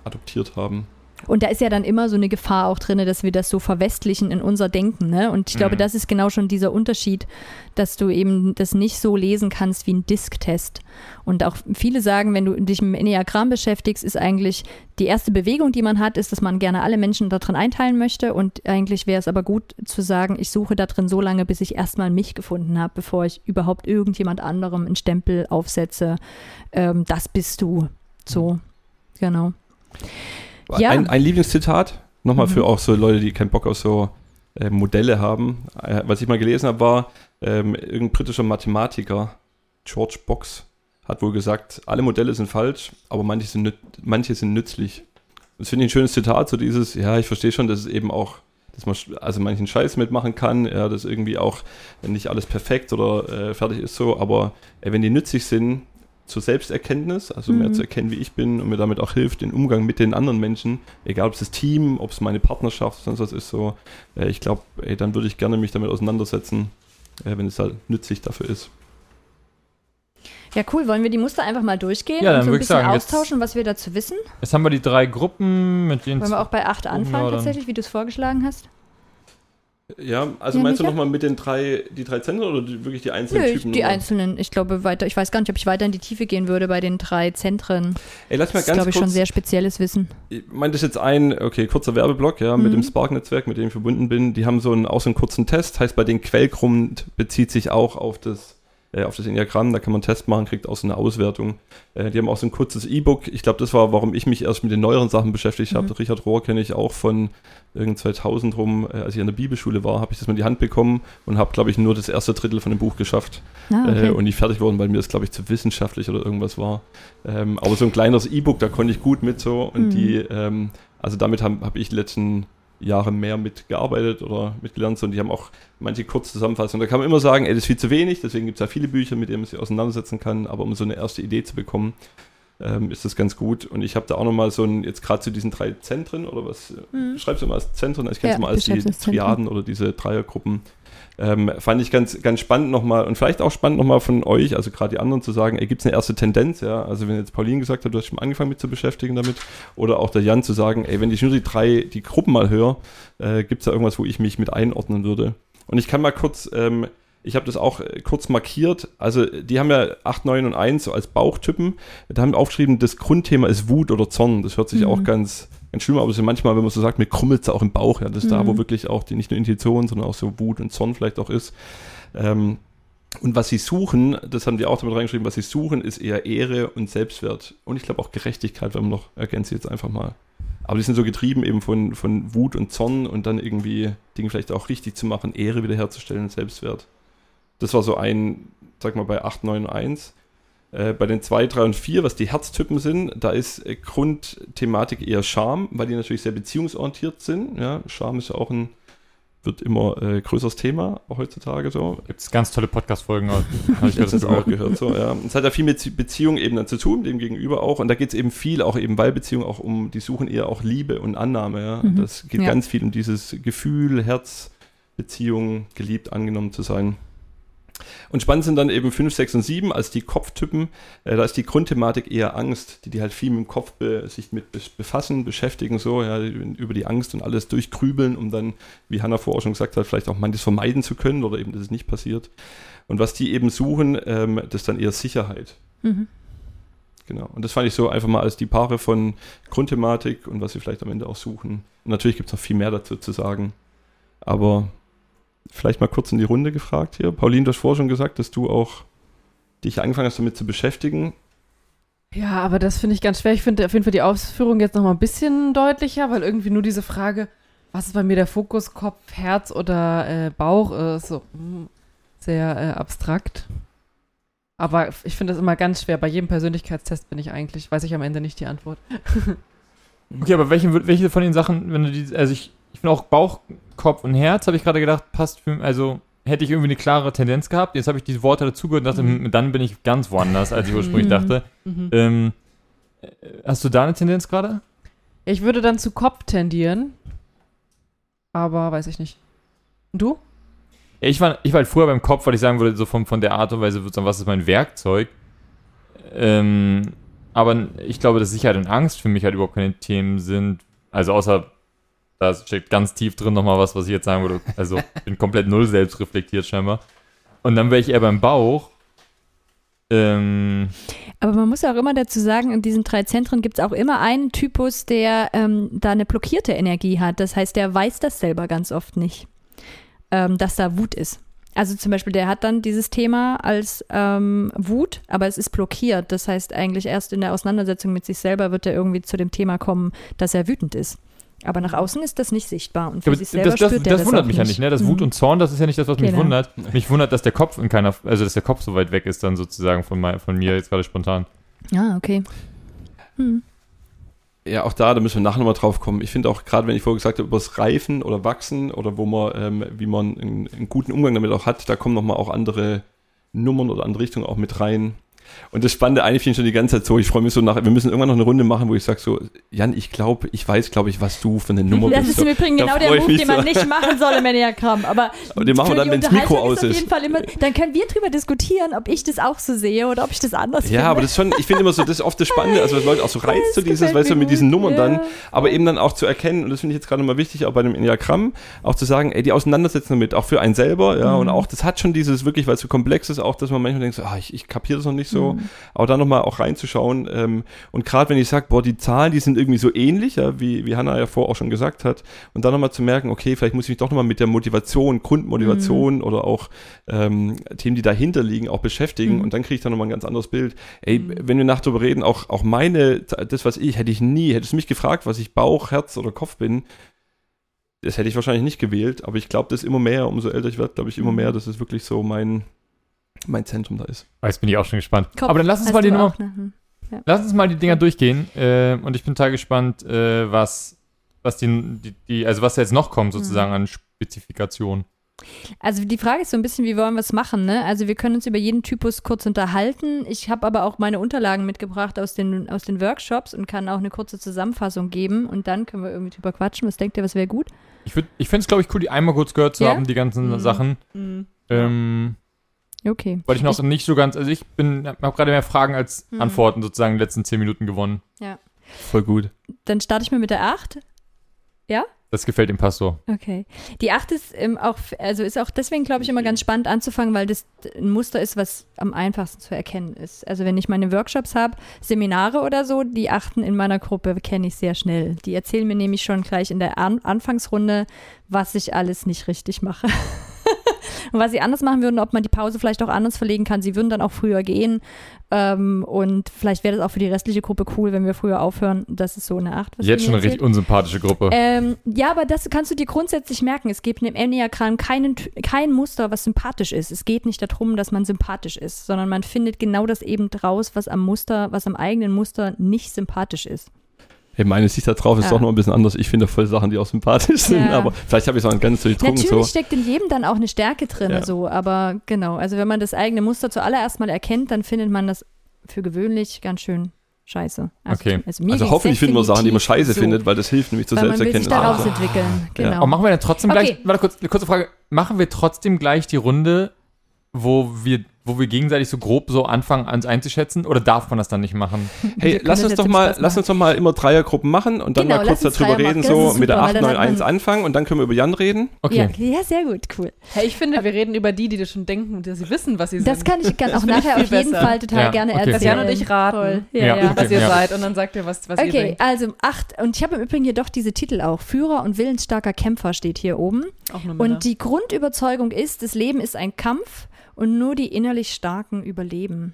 adoptiert haben. Und da ist ja dann immer so eine Gefahr auch drin, dass wir das so verwestlichen in unser Denken. Ne? Und ich glaube, Mhm. das ist genau schon dieser Unterschied, dass du eben das nicht so lesen kannst wie ein Disk-Test. Und auch viele sagen, wenn du dich mit dem Enneagramm beschäftigst, ist eigentlich die erste Bewegung, die man hat, ist, dass man gerne alle Menschen da drin einteilen möchte. Und eigentlich wäre es aber gut zu sagen, ich suche da drin so lange, bis ich erstmal mich gefunden habe, bevor ich überhaupt irgendjemand anderem einen Stempel aufsetze. Ähm, das bist du. So, genau. Ja. Ein, ein Lieblingszitat Nochmal Mhm. für auch so Leute, die keinen Bock auf so äh, Modelle haben. Äh, was ich mal gelesen habe, war, ähm, irgendein britischer Mathematiker, George Box, hat wohl gesagt, alle Modelle sind falsch, aber manche sind, manche sind nützlich. Das finde ich ein schönes Zitat, so dieses, ja, ich verstehe schon, dass es eben auch, dass man also manchen Scheiß mitmachen kann, ja, dass irgendwie auch nicht alles perfekt oder äh, fertig ist so, aber äh, wenn die nützlich sind zur Selbsterkenntnis, also mehr Mhm. zu erkennen, wie ich bin und mir damit auch hilft, den Umgang mit den anderen Menschen, egal ob es das Team, ob es meine Partnerschaft, sonst was ist so, äh, ich glaube, dann würde ich gerne mich damit auseinandersetzen, äh, wenn es halt nützlich dafür ist. Ja, cool. Wollen wir die Muster einfach mal durchgehen Ja, dann und so ein bisschen sagen, jetzt- austauschen, was wir dazu wissen? Jetzt haben wir die drei Gruppen mit denen. Wollen wir auch bei 8 anfangen, tatsächlich, wie du es vorgeschlagen hast? Ja, also Ja, meinst du nochmal mit den drei, die drei Zentren oder die, wirklich die einzelnen Nö, Typen? die nochmal? einzelnen. Ich glaube, weiter, ich weiß gar nicht, ob ich weiter in die Tiefe gehen würde bei den drei Zentren. Ey, lass mal Das ist, ganz glaube ich, kurz, schon sehr spezielles Wissen. ich meine, das ist jetzt ein, okay, kurzer Werbeblock, ja, mit Mhm. dem Spark-Netzwerk, mit dem ich verbunden bin. Die haben so einen, auch so einen kurzen Test, heißt bei den Quellgrund bezieht sich auch auf das, äh, auf das Enneagramm, da kann man einen Test machen, kriegt auch so eine Auswertung. Äh, die haben auch so ein kurzes E-Book. Ich glaube, das war, warum ich mich erst mit den neueren Sachen beschäftigt habe. Mhm. Richard Rohr kenne ich auch von irgend 2000 rum, äh, als ich an der Bibelschule war, habe ich das mal in die Hand bekommen und habe, glaube ich, nur das erste Drittel von dem Buch geschafft. Ah, okay. äh, und nicht fertig geworden, weil mir das, glaube ich, zu wissenschaftlich oder irgendwas war. Ähm, aber so ein kleineres E-Book, da konnte ich gut mit so. Und Mhm. die, ähm, also damit habe hab ich letzten Jahre mehr mitgearbeitet oder mitgelernt. So, und die haben auch manche Kurzzusammenfassungen. Da kann man immer sagen, ey, das ist viel zu wenig, deswegen gibt es ja viele Bücher, mit denen man sich auseinandersetzen kann. Aber um so eine erste Idee zu bekommen, ähm, ist das ganz gut. Und ich habe da auch nochmal so ein, jetzt gerade zu diesen drei Zentren oder was, Mhm. schreibst du mal als Zentren, ich kenne es Ja, mal als die. Triaden oder diese Dreiergruppen. Ähm, fand ich ganz, ganz spannend nochmal und vielleicht auch spannend nochmal von euch, also gerade die anderen zu sagen, ey, gibt es eine erste Tendenz, ja? Also wenn jetzt Pauline gesagt hat, du hast schon angefangen mit zu beschäftigen damit, oder auch der Jan zu sagen, ey, wenn ich nur die drei, die Gruppen mal höre, äh, gibt es da irgendwas, wo ich mich mit einordnen würde? Und ich kann mal kurz, ähm, ich habe das auch äh, kurz markiert, also die haben ja 8, 9 und 1 so als Bauchtypen, da haben wir aufgeschrieben, das Grundthema ist Wut oder Zorn, das hört sich Mhm. auch ganz, ganz schlimm, aber so manchmal, wenn man so sagt, mir krummelt es auch im Bauch, ja, das ist da, Mhm. wo wirklich auch die nicht nur Intuition, sondern auch so Wut und Zorn vielleicht auch ist. Ähm, und was sie suchen, das haben die auch damit reingeschrieben, was sie suchen, ist eher Ehre und Selbstwert. Und ich glaube auch Gerechtigkeit, wenn man noch, ergänze ich jetzt einfach mal. Aber die sind so getrieben eben von, von Wut und Zorn und dann irgendwie Dinge vielleicht auch richtig zu machen, Ehre wiederherzustellen und Selbstwert. Das war so ein, sag mal, bei 8, 9, 1. Äh, bei den 2, 3 und 4, was die Herztypen sind, da ist äh, Grundthematik eher Scham, weil die natürlich sehr beziehungsorientiert sind. Ja, Scham ist ja auch ein, wird immer äh, größeres Thema auch heutzutage so. Gibt es ganz tolle Podcast-Folgen. Habe ich gehört. auch gehört, so, ja. Es hat ja viel mit Beziehung eben dann zu tun, dem Gegenüber auch. Und da geht es eben viel, auch eben weil Beziehung auch um, die suchen eher auch Liebe und Annahme, ja. Mhm. Das geht Ja. ganz viel um dieses Gefühl, Herz, Beziehung, geliebt, angenommen zu sein. Und spannend sind dann eben 5, 6 und 7 als die Kopftypen. Äh, da ist die Grundthematik eher Angst, die die halt viel mit dem Kopf be sich mit befassen, beschäftigen, so, ja, über die Angst und alles durchgrübeln, um dann, wie Hannah vorher schon gesagt hat, vielleicht auch manches vermeiden zu können oder eben, dass es nicht passiert. Und was die eben suchen, ähm, das ist dann eher Sicherheit. Mhm. Genau. Und das fand ich so einfach mal als die Paare von Grundthematik und was sie vielleicht am Ende auch suchen. Und natürlich gibt es noch viel mehr dazu zu sagen. Aber vielleicht mal kurz in die Runde gefragt hier. Pauline, du hast vorher schon gesagt, dass du auch dich angefangen hast, damit zu beschäftigen. Ja, aber das finde ich ganz schwer. Ich finde auf jeden Fall die Ausführung jetzt noch mal ein bisschen deutlicher, weil irgendwie nur diese Frage, was ist bei mir der Fokus, Kopf, Herz oder äh, Bauch, ist so hm, sehr äh, abstrakt. Aber ich finde das immer ganz schwer. Bei jedem Persönlichkeitstest bin ich eigentlich, weiß ich am Ende nicht die Antwort. Okay, aber welche, welche von den Sachen, wenn du die, also ich, ich finde auch Bauch, Kopf und Herz, habe ich gerade gedacht, passt für, also hätte ich irgendwie eine klare Tendenz gehabt. Jetzt habe ich diese Worte dazugehört und dachte, Mhm. hm, dann bin ich ganz woanders, als ich ursprünglich Mhm. dachte. Mhm. Ähm, äh, hast du da eine Tendenz gerade? Ich würde dann zu Kopf tendieren, aber weiß ich nicht. Und du? Ich war, ich war halt früher beim Kopf, weil ich sagen würde, so von, von der Art und Weise, was ist mein Werkzeug? Ähm, aber ich glaube, dass Sicherheit und Angst für mich halt überhaupt keine Themen sind. Also außer, da steckt ganz tief drin nochmal was, was ich jetzt sagen würde. Also ich bin komplett null selbst reflektiert scheinbar. Und dann wäre ich eher beim Bauch. Ähm, Aber man muss ja auch immer dazu sagen, in diesen drei Zentren gibt es auch immer einen Typus, der ähm, da eine blockierte Energie hat. Das heißt, der weiß das selber ganz oft nicht, ähm, dass da Wut ist. Also zum Beispiel, der hat dann dieses Thema als ähm, Wut, aber es ist blockiert. Das heißt, eigentlich erst in der Auseinandersetzung mit sich selber wird er irgendwie zu dem Thema kommen, dass er wütend ist. Aber nach außen ist das nicht sichtbar. Und für Ja, sich selber das, das, spürt der das wundert mich ja nicht, ne? Das Wut Mhm. und Zorn, das ist ja nicht das, was mich Genau. wundert. Mich wundert, dass der Kopf in keiner, also dass der Kopf so weit weg ist, dann sozusagen von, mein, von mir jetzt gerade spontan. Ah, okay. Hm. Ja, auch da, da müssen wir nachher nochmal drauf kommen. Ich finde auch, gerade wenn ich vorher gesagt habe, über das Reifen oder Wachsen oder wo man, ähm, wie man einen, einen guten Umgang damit auch hat, da kommen nochmal auch andere Nummern oder andere Richtungen auch mit rein. Und das Spannende eigentlich finde ich schon die ganze Zeit so, ich freue mich so nach, wir müssen irgendwann noch eine Runde machen, wo ich sage so, Jan, ich glaube, ich weiß, glaube ich, was du für eine Nummer Das bist. ist So, im Übrigen genau der Move, den man so. nicht machen soll im Enneagramm. Aber Aber den machen wir dann, die wenn's Mikro aus ist. Ist. immer, dann können wir drüber diskutieren, ob ich das auch so sehe oder ob ich das anders finde. Ja, aber das ist schon, ich finde immer so, das ist oft das Spannende, also was Leute auch so reizt, so Das dieses, weißt du, mit diesen Nummern ja. dann, aber eben dann auch zu erkennen, und das finde ich jetzt gerade mal wichtig, auch bei dem Enneagramm, auch zu sagen, ey, die Auseinandersetzung damit, auch für einen selber, ja, und Mhm. auch, das hat schon dieses wirklich, weil es so komplex ist, auch, dass man manchmal denkt, so, ah, ich, ich kapiere das noch nicht so, Mhm. aber da nochmal auch reinzuschauen, ähm, und gerade wenn ich sage, boah, die Zahlen, die sind irgendwie so ähnlich, ja, wie, wie Hannah ja vorher auch schon gesagt hat, und dann nochmal zu merken, okay, vielleicht muss ich mich doch nochmal mit der Motivation, Grundmotivation Mhm. oder auch ähm, Themen, die dahinter liegen, auch beschäftigen, Mhm. und dann kriege ich dann nochmal ein ganz anderes Bild. Ey, wenn wir nachher darüber reden, auch, auch meine, das, was ich, hätte ich nie, hättest du mich gefragt, was ich Bauch, Herz oder Kopf bin, das hätte ich wahrscheinlich nicht gewählt, aber ich glaube, das immer mehr, umso älter ich werde, glaube ich immer Mhm. mehr, dass es wirklich so mein, mein Zentrum da ist. Oh, Jetzt bin ich auch schon gespannt. Kopf Aber dann lass uns mal die Nummer, ne? Hm. lass uns mal die Dinger durchgehen. Äh, und ich bin total gespannt, äh, was, was die, die, die, also was jetzt noch kommt sozusagen an Spezifikation. Also die Frage ist so ein bisschen, wie wollen wir es machen, ne? Also wir können uns über jeden Typus kurz unterhalten. Ich habe aber auch meine Unterlagen mitgebracht aus den, aus den Workshops und kann auch eine kurze Zusammenfassung geben und dann können wir irgendwie drüber quatschen. Was denkt ihr, was wäre gut? Ich, würd- ich fände es, glaube ich, cool, die einmal kurz gehört zu Ja? haben, die ganzen Mhm. Sachen. Mhm. Ähm, Okay. weil ich noch nicht so ganz, also ich bin, habe gerade mehr Fragen als Mhm. Antworten sozusagen in den letzten zehn Minuten gewonnen. Voll gut. Dann starte ich mal mit der 8. Das gefällt dem Pastor. Okay. Die 8 ist ähm, auch, also ist auch deswegen, glaube ich, immer ganz spannend anzufangen, weil das ein Muster ist, was am einfachsten zu erkennen ist. Also wenn ich meine Workshops habe, Seminare oder so, die Achten in meiner Gruppe kenne ich sehr schnell. Die erzählen mir nämlich schon gleich in der An Anfangsrunde, was ich alles nicht richtig mache. Und was sie anders machen würden, ob man die Pause vielleicht auch anders verlegen kann. Sie würden dann auch früher gehen. Ähm, und vielleicht wäre das auch für die restliche Gruppe cool, wenn wir früher aufhören. Das ist so eine 8. was Jetzt schon eine richtig unsympathische Gruppe. Ähm, ja, aber das kannst du dir grundsätzlich merken. Es gibt im Enneagramm keinen, kein Muster, was sympathisch ist. Es geht nicht darum, dass man sympathisch ist, sondern man findet genau das eben draus, was am Muster, was am eigenen Muster nicht sympathisch ist. Hey, meine Sicht da drauf ist Ja. doch noch ein bisschen anders. Ich finde voll Sachen, die auch sympathisch sind, Ja. aber vielleicht habe ich es auch ganz durchdrungen. Natürlich So. steckt in jedem dann auch eine Stärke drin, Ja. so, aber genau. Also wenn man das eigene Muster zuallererst mal erkennt, dann findet man das für gewöhnlich ganz schön scheiße. Also, Okay. Also, mir Also hoffentlich finden wir Sachen, die man scheiße so, findet, weil das hilft nämlich zur Weil man will sich Selbsterkenntnis. daraus Ah. entwickeln. Genau. Aber machen wir dann trotzdem Okay. gleich, warte kurz, eine kurze Frage, machen wir trotzdem gleich die Runde, wo wir, wo wir gegenseitig so grob so anfangen, uns einzuschätzen, oder darf man das dann nicht machen? Hey, lass uns doch mal, lass uns doch mal immer Dreiergruppen machen und dann Genau, mal kurz darüber reden, so ist mit der super, weil dann hat 891 man- anfangen und dann können wir über Jan reden. Okay. Ja, ja, sehr gut, cool. Hey, ich finde, wir reden über die, die das schon denken, dass sie wissen, was sie sind. Das kann ich gern auch nachher auf jeden besser. Fall total Ja, gerne okay. erzählen. Dass Jan und ich raten. Voll. Ja, Ja, ja. okay. was ihr Ja. seid und dann sagt ihr, was, was ihr Okay, denkt. also acht. Und ich habe im Übrigen hier doch diese Titel auch. Führer und willensstarker Kämpfer steht hier oben. Auch. Und die Grundüberzeugung ist, das Leben ist ein Kampf und nur die innerlich Starken überleben.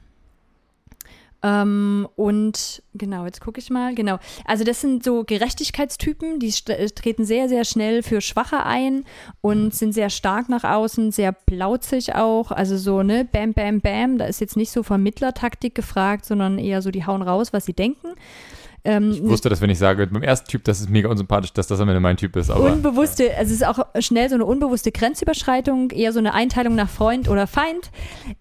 Ähm, und genau, jetzt gucke ich mal. Genau. Also das sind so Gerechtigkeitstypen, die äh, treten sehr, sehr schnell für Schwache ein und sind sehr stark nach außen, sehr blauzig auch. Also so, ne, bam, bam, bam. Da ist jetzt nicht so Vermittlertaktik gefragt, sondern eher so, die hauen raus, was sie denken. Ähm, Ich wusste, dass wenn ich sage, beim ersten Typ, das ist mega unsympathisch, dass das am Ende mein Typ ist, aber. unbewusste, also es ist auch schnell so eine unbewusste Grenzüberschreitung, eher so eine Einteilung nach Freund oder Feind,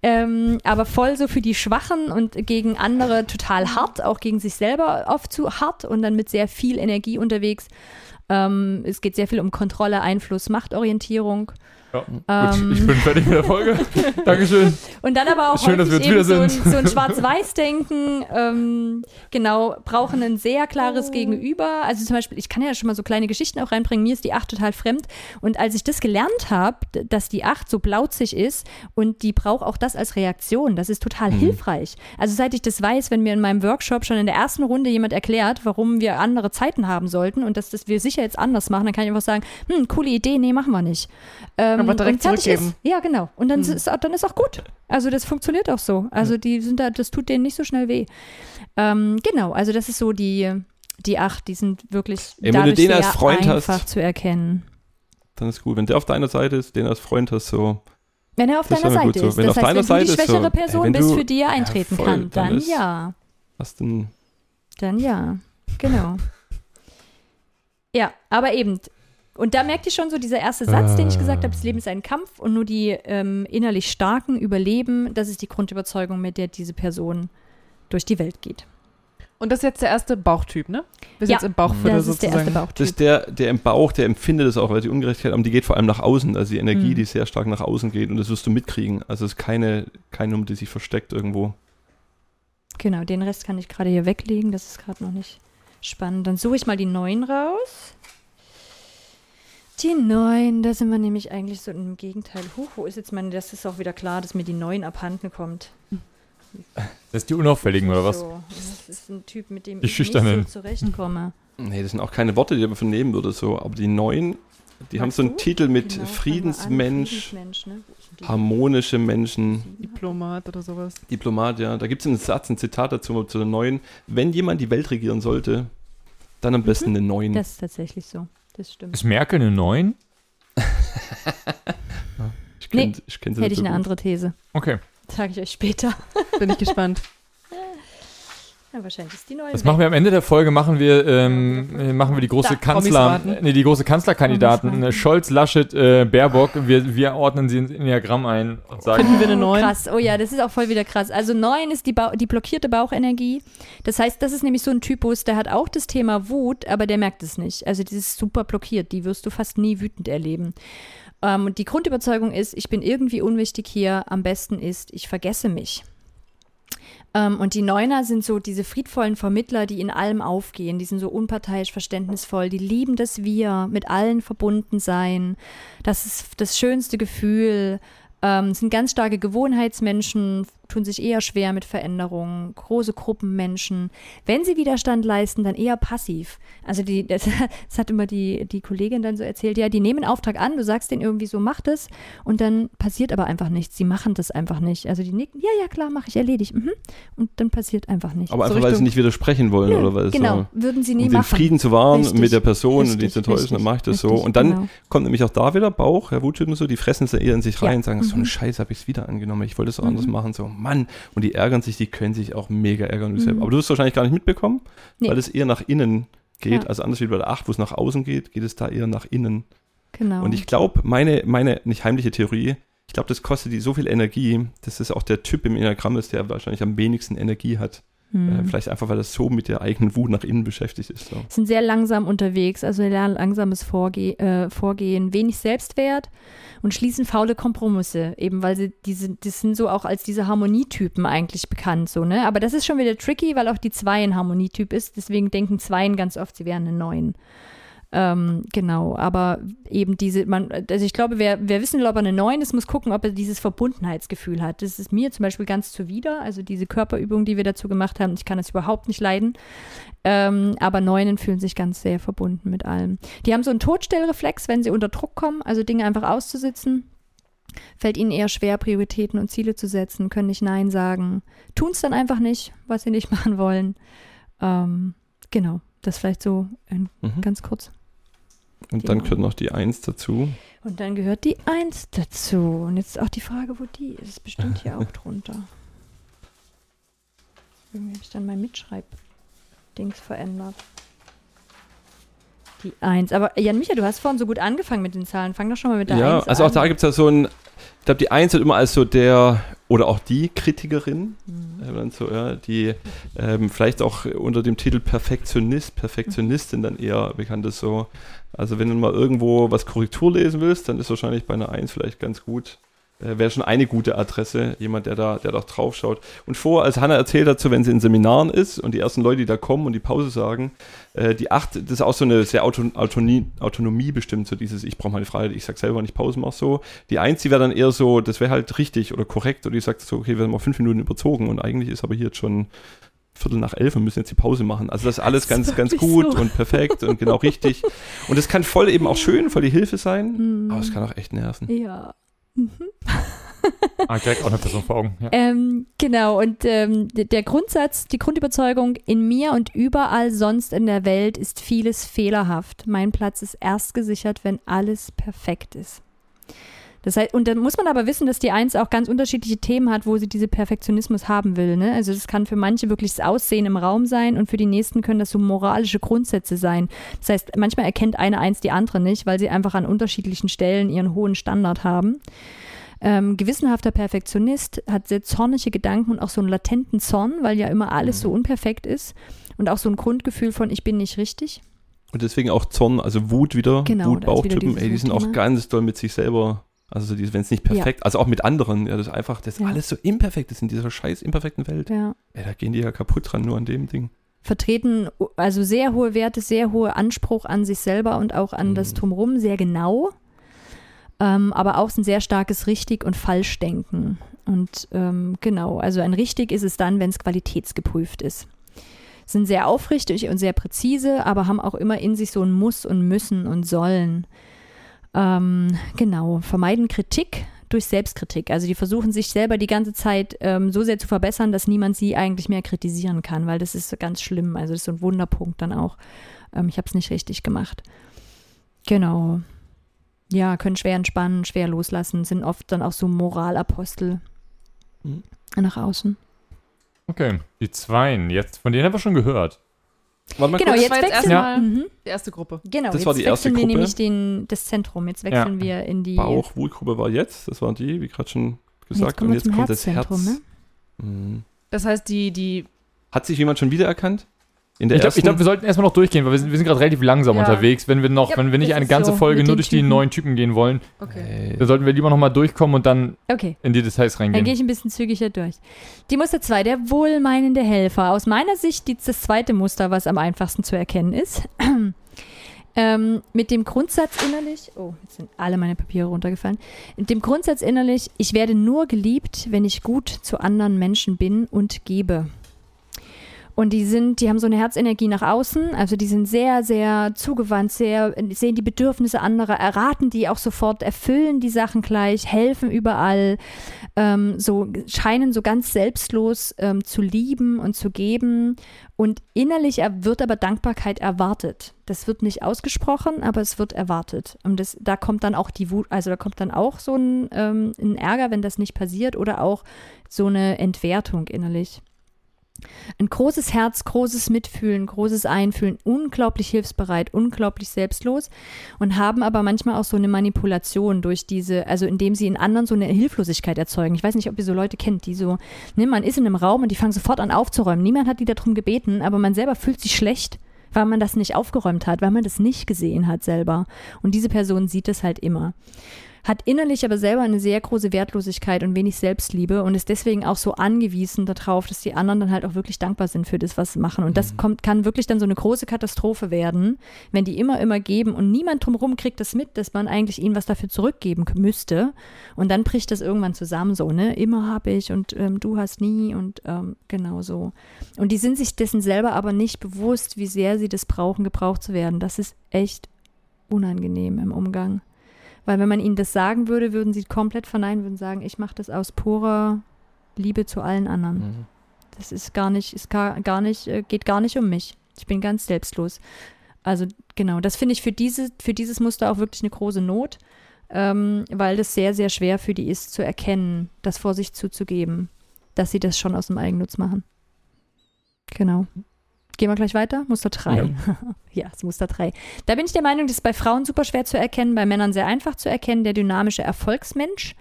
ähm, aber voll so für die Schwachen und gegen andere total hart, auch gegen sich selber oft zu hart und dann mit sehr viel Energie unterwegs. Ähm, es geht sehr viel um Kontrolle, Einfluss, Machtorientierung. Ja, Ähm. gut, ich bin fertig mit der Folge. Dankeschön. Und dann aber auch Schön, dass wir eben uns so ein, wieder so ein Schwarz-Weiß-Denken, ähm, genau, brauchen ein sehr klares Gegenüber. Also zum Beispiel, ich kann ja schon mal so kleine Geschichten auch reinbringen, mir ist die Acht total fremd. Und als ich das gelernt habe, dass die Acht so blauzig ist und die braucht auch das als Reaktion, das ist total hilfreich. Also seit ich das weiß, wenn mir in meinem Workshop schon in der ersten Runde jemand erklärt, warum wir andere Zeiten haben sollten und dass das wir sicher jetzt anders machen, dann kann ich einfach sagen, hm, coole Idee, nee, machen wir nicht. Ähm, Aber direkt zurückgeben. Ist, ja, genau. Und dann, Hm. ist, dann ist auch gut. Also das funktioniert auch so. Also die sind da, das tut denen nicht so schnell weh. Ähm, genau, also das ist so die, Die acht, die sind wirklich Ey, wenn du den als Freund hast- einfach zu erkennen. Dann ist gut. Wenn der auf deiner Seite ist, den als Freund hast, so. Wenn er auf deiner Seite so. ist. Wenn das heißt, wenn Seite du die so, schwächere ey, Person wenn bist, du- für die er eintreten voll, kann, dann dann ist- ja. Hast du Dann ja, genau. Ja, aber eben. Und da merkt ihr schon so, dieser erste Satz, den ich gesagt habe, das Leben ist ein Kampf und nur die ähm, innerlich Starken überleben, das ist die Grundüberzeugung, mit der diese Person durch die Welt geht. Und das ist jetzt der erste Bauchtyp, ne? Wir sind Ja, jetzt im Bauchviertel Das ist der sozusagen. erste Bauchtyp. Das ist der, der im Bauch, der empfindet es auch, weil die Ungerechtigkeit, aber die geht vor allem nach außen. Also die Energie, Mhm. die sehr stark nach außen geht und das wirst du mitkriegen. Also es ist keine, keine Nummer, die sich versteckt irgendwo. Genau, den Rest kann ich gerade hier weglegen, das ist gerade noch nicht spannend. Dann suche ich mal die neuen raus. Die neuen, da sind wir nämlich eigentlich so im Gegenteil. Huch, wo ist jetzt meine, das ist auch wieder klar, dass mir die neuen abhanden kommt. Das ist die Unauffälligen, oder was? So, das ist ein Typ, mit dem Die ich Schüchternen. nicht so zurechtkomme. Nee, das sind auch keine Worte, die man vernehmen würde so. Aber die neuen, die haben Magst so einen du? Titel mit Genau. Friedensmensch, Friedensmensch, ne? Harmonische Menschen, Diplomat oder sowas. Diplomat, ja. Da gibt es einen Satz, ein Zitat dazu, zu der neuen. Wenn jemand die Welt regieren sollte, dann am besten einen neuen. Das ist tatsächlich so. Das stimmt. Ist Merkel eine 9? ich kenn, Nee, ich Hätte ich so eine gut. andere These. Okay. Sage ich euch später. Bin ich gespannt. Ja, wahrscheinlich ist die neue. Das machen wir am Ende der Folge, machen wir, ähm, äh, machen wir die große Da, Kanzler, nee, die große Kanzlerkandidaten, äh. Scholz, Laschet, äh, Baerbock. Wir, wir ordnen sie ins Enneagramm ein und sagen, Finden wir eine Oh, 9? krass. Oh ja, das ist auch voll wieder krass. Also 9 ist die, Bau die blockierte Bauchenergie. Das heißt, das ist nämlich so ein Typus, der hat auch das Thema Wut, aber der merkt es nicht. Also die ist super blockiert. Die wirst du fast nie wütend erleben. Ähm, und die Grundüberzeugung ist, ich bin irgendwie unwichtig hier. Am besten ist, ich vergesse mich. Ähm, und die Neuner sind so diese friedvollen Vermittler, die in allem aufgehen. Die sind so unparteiisch, verständnisvoll. Die lieben das Wir, mit allen verbunden sein. Das ist das schönste Gefühl. Ähm, sind ganz starke Gewohnheitsmenschen, tun sich eher schwer mit Veränderungen, große Gruppen Menschen. Wenn sie Widerstand leisten, dann eher passiv. Also die, das, das hat immer die, die Kollegin dann so erzählt, ja, die nehmen einen Auftrag an, du sagst denen irgendwie so, mach das und dann passiert aber einfach nichts. Sie machen das einfach nicht. Also die nicken, ja, ja, klar, mache ich, erledigt. Mhm. Und dann passiert einfach nichts. Aber So einfach, weil sie Richtung- nicht widersprechen wollen Nö, oder weil es genau, so. würden sie nie Um den machen. Frieden zu wahren Richtig, mit der Person und richtig, die zu enttäuschen, richtig, dann mache ich das so. Und dann genau. kommt nämlich auch da wieder Bauch, Wuttypen und so, die fressen es ja eher in sich Ja. rein, sagen, so Mhm. eine Scheiße habe ich es wieder angenommen, ich wollte es auch Mhm. anders machen, so, Mann. Und die ärgern sich, die können sich auch mega ärgern. Mhm. Aber du hast es wahrscheinlich gar nicht mitbekommen, Nee. weil es eher nach innen geht, Ja. also anders wie bei der 8, wo es nach außen geht, geht es da eher nach innen. Genau. Und ich glaube, meine, meine, nicht heimliche Theorie, ich glaube, das kostet die so viel Energie, dass es auch der Typ im Enneagramm ist, der wahrscheinlich am wenigsten Energie hat. Hm. Äh, vielleicht einfach, weil er so mit der eigenen Wut nach innen beschäftigt ist. So. sind sehr langsam unterwegs, also sehr langsames Vorge äh, Vorgehen, wenig Selbstwert und schließen faule Kompromisse, eben weil sie diese, das sind so auch als diese Harmonietypen eigentlich bekannt, so, ne? Aber das ist schon wieder tricky, weil auch die Zwei ein Harmonietyp ist, deswegen denken Zweien ganz oft, sie wären eine Neun. Ähm, genau, aber eben diese, man, also ich glaube, wer, wer wissen will, ob er eine 9 ist, muss gucken, ob er dieses Verbundenheitsgefühl hat. Das ist mir zum Beispiel ganz zuwider, also diese Körperübung, die wir dazu gemacht haben, ich kann das überhaupt nicht leiden. Ähm, aber Neunen fühlen sich ganz sehr verbunden mit allem. Die haben so einen Todstellreflex, wenn sie unter Druck kommen, also Dinge einfach auszusitzen. Fällt ihnen eher schwer, Prioritäten und Ziele zu setzen, können nicht Nein sagen, tun es dann einfach nicht, was sie nicht machen wollen. Ähm, genau, das vielleicht so in, Mhm. ganz kurz. Und dann Genau. gehört noch die Eins dazu. Und dann gehört die Eins dazu. Und jetzt auch die Frage, wo die ist. Bestimmt hier auch drunter. Irgendwie habe ich dann mein Mitschreib-Dings verändert. Die Eins. Aber Jan Micha, du hast vorhin so gut angefangen mit den Zahlen. Fang doch schon mal mit der ja, Eins also auch an. da gibt es ja so ein, ich glaube, die Eins wird immer als so der, oder auch die Kritikerin, Mhm. äh, so, ja, die ähm, vielleicht auch unter dem Titel Perfektionist, Perfektionistin dann eher bekannt ist so. Also wenn du mal irgendwo was Korrektur lesen willst, dann ist wahrscheinlich bei einer Eins vielleicht ganz gut. Äh, Wäre schon eine gute Adresse, jemand, der da, der da drauf schaut. Und vor, als Hanna erzählt dazu, wenn sie in Seminaren ist und die ersten Leute, die da kommen und die Pause sagen, äh, die acht, das ist auch so eine sehr Auto, Autonomie, Autonomie bestimmt, so dieses, ich brauche meine Freiheit, ich sag selber nicht Pause mach so. Die eins, die wäre dann eher so, das wäre halt richtig oder korrekt oder die sagt so, okay, wir haben mal fünf Minuten überzogen und eigentlich ist aber hier jetzt schon Viertel nach elf und müssen jetzt die Pause machen. Also das ist alles ganz, ganz wirklich gut so. und perfekt und genau richtig. Und es kann voll eben auch schön, voll die Hilfe sein, Mhm. aber es kann auch echt nerven. Ja. Mhm. Ah, direkt auch eine Person vor Augen. Ja. Ähm, genau, und ähm, der Grundsatz, die Grundüberzeugung, in mir und überall sonst in der Welt ist vieles fehlerhaft. Mein Platz ist erst gesichert, wenn alles perfekt ist. Das heißt, und dann muss man aber wissen, dass die Eins auch ganz unterschiedliche Themen hat, wo sie diese Perfektionismus haben will. Ne? Also das kann für manche wirklich das Aussehen im Raum sein und für die nächsten können das so moralische Grundsätze sein. Das heißt, manchmal erkennt eine Eins die andere nicht, weil sie einfach an unterschiedlichen Stellen ihren hohen Standard haben. Ähm, gewissenhafter Perfektionist hat sehr zornige Gedanken und auch so einen latenten Zorn, weil ja immer alles so unperfekt ist. Und auch so ein Grundgefühl von, ich bin nicht richtig. Und deswegen auch Zorn, also Wut wieder, Genau, Wut, Bauchtypen, ey, die sind auch ganz doll mit sich selber. Also so wenn es nicht perfekt, also auch mit anderen, ja, das ist einfach, das Ja. alles so imperfekt ist in dieser scheiß imperfekten Welt. Ja. Ey, da gehen die ja kaputt dran, nur an dem Ding. Vertreten also sehr hohe Werte, sehr hohe Anspruch an sich selber und auch an das Mhm. Drumherum, sehr genau. Ähm, aber auch ein sehr starkes Richtig- und Falschdenken. Und ähm, genau, also ein Richtig ist es dann, wenn es qualitätsgeprüft ist. Sind sehr aufrichtig und sehr präzise, aber haben auch immer in sich so ein Muss und Müssen und Sollen. Ähm, genau, vermeiden Kritik durch Selbstkritik. Also die versuchen sich selber die ganze Zeit ähm, so sehr zu verbessern, dass niemand sie eigentlich mehr kritisieren kann, weil das ist so ganz schlimm. Also das ist so ein Wunderpunkt dann auch. Ähm, ich habe es nicht richtig gemacht. Genau. Ja, können schwer entspannen, schwer loslassen, sind oft dann auch so Moralapostel Mhm. nach außen. Okay, die Zweien. Jetzt, von denen haben wir schon gehört. Warte mal Genau, kurz. jetzt war jetzt wechseln erstmal- mhm. Die erste Gruppe. Genau, Das jetzt war die erste wechseln wir Gruppe. nämlich den, das Zentrum. Jetzt wechseln wir in die. Bauch, Wutgruppe war jetzt, das war die, wie gerade schon gesagt. jetzt kommen und jetzt kommt das Herz. ne? Mhm. Das heißt, die, die Hat sich jemand schon wiedererkannt? In der Ich glaube, glaub, wir sollten erstmal noch durchgehen, weil wir sind, wir sind gerade relativ langsam Ja. unterwegs. Wenn wir noch, Ja, wenn wir nicht eine ganze so Folge nur durch die Typen. neuen Typen gehen wollen, Okay. Ey. da sollten wir lieber nochmal durchkommen und dann Okay. in die Details Dann reingehen. gehe ich ein bisschen zügiger durch. Die Muster 2, der wohlmeinende Helfer. Aus meiner Sicht die- das zweite Muster, was am einfachsten zu erkennen ist. ähm, mit dem Grundsatz innerlich, oh, jetzt sind alle meine Papiere runtergefallen. Mit dem Grundsatz innerlich, ich werde nur geliebt, wenn ich gut zu anderen Menschen bin und gebe. Und die sind, die haben so eine Herzenergie nach außen, also die sind sehr, sehr zugewandt, sehr, sehen die Bedürfnisse anderer, erraten die auch sofort, erfüllen die Sachen gleich, helfen überall, ähm, so scheinen so ganz selbstlos ähm, zu lieben und zu geben. Und innerlich er- wird aber Dankbarkeit erwartet. Das wird nicht ausgesprochen, aber es wird erwartet. Und das, da kommt dann auch die Wut, also da kommt dann auch so ein, ähm, ein Ärger, wenn das nicht passiert, oder auch so eine Entwertung innerlich. Ein großes Herz, großes Mitfühlen, großes Einfühlen, unglaublich hilfsbereit, unglaublich selbstlos und haben aber manchmal auch so eine Manipulation durch diese, also indem sie in anderen so eine Hilflosigkeit erzeugen. Ich weiß nicht, ob ihr so Leute kennt, die so, ne, man ist in einem Raum und die fangen sofort an aufzuräumen. Niemand hat die darum gebeten, aber man selber fühlt sich schlecht, weil man das nicht aufgeräumt hat, weil man das nicht gesehen hat selber. Und diese Person sieht es halt immer hat innerlich aber selber eine sehr große Wertlosigkeit und wenig Selbstliebe und ist deswegen auch so angewiesen darauf, dass die anderen dann halt auch wirklich dankbar sind für das, was sie machen. Und das kommt, kann wirklich dann so eine große Katastrophe werden, wenn die immer, immer geben und niemand drumherum kriegt das mit, dass man eigentlich ihnen was dafür zurückgeben müsste. Und dann bricht das irgendwann zusammen so, ne? Immer habe ich und ähm, du hast nie und ähm, genau so. Und die sind sich dessen selber aber nicht bewusst, wie sehr sie das brauchen, gebraucht zu werden. Das ist echt unangenehm im Umgang. Weil wenn man ihnen das sagen würde, würden sie komplett verneinen, würden sagen, ich mache das aus purer Liebe zu allen anderen. Mhm. Das ist gar nicht, ist gar, gar nicht, äh, geht gar nicht um mich. Ich bin ganz selbstlos. Also genau, das finde ich für, diese, für dieses Muster auch wirklich eine große Not, ähm, weil das sehr, sehr schwer für die ist zu erkennen, das vor sich zuzugeben, dass sie das schon aus dem Eigennutz machen. Genau. Gehen wir gleich weiter? Muster 3. Ja. ja, das Muster 3. Da bin ich der Meinung, das ist bei Frauen super schwer zu erkennen, bei Männern sehr einfach zu erkennen, der dynamische Erfolgsmensch.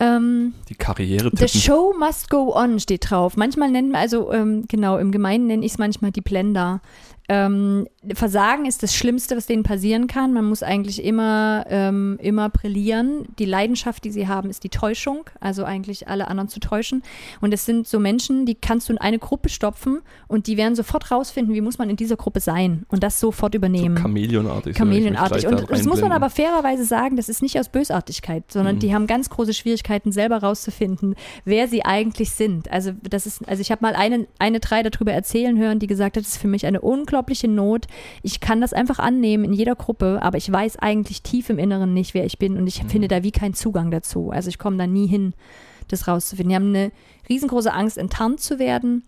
Ähm, Die Karriere The show must go on steht drauf. Manchmal nennen wir, also ähm, genau, im Gemeinen nenne ich es manchmal die Blender. Ähm, Versagen ist das Schlimmste, was denen passieren kann. Man muss eigentlich immer, ähm, immer brillieren. Die Leidenschaft, die sie haben, ist die Täuschung, also eigentlich alle anderen zu täuschen. Und es sind so Menschen, die kannst du in eine Gruppe stopfen und die werden sofort rausfinden, wie muss man in dieser Gruppe sein und das sofort übernehmen. So Chamäleonartig. gleich Und da das muss man aber fairerweise sagen, das ist nicht aus Bösartigkeit, sondern Mhm. die haben ganz große Schwierigkeiten, selber rauszufinden, wer sie eigentlich sind. Also das ist, also ich habe mal eine, eine drei darüber erzählen hören, die gesagt hat, das ist für mich eine unglaubliche unglaubliche Not. Ich kann das einfach annehmen in jeder Gruppe, aber ich weiß eigentlich tief im Inneren nicht, wer ich bin und ich Mhm. finde da wie keinen Zugang dazu. Also ich komme da nie hin, das rauszufinden. Die haben eine riesengroße Angst, enttarnt zu werden,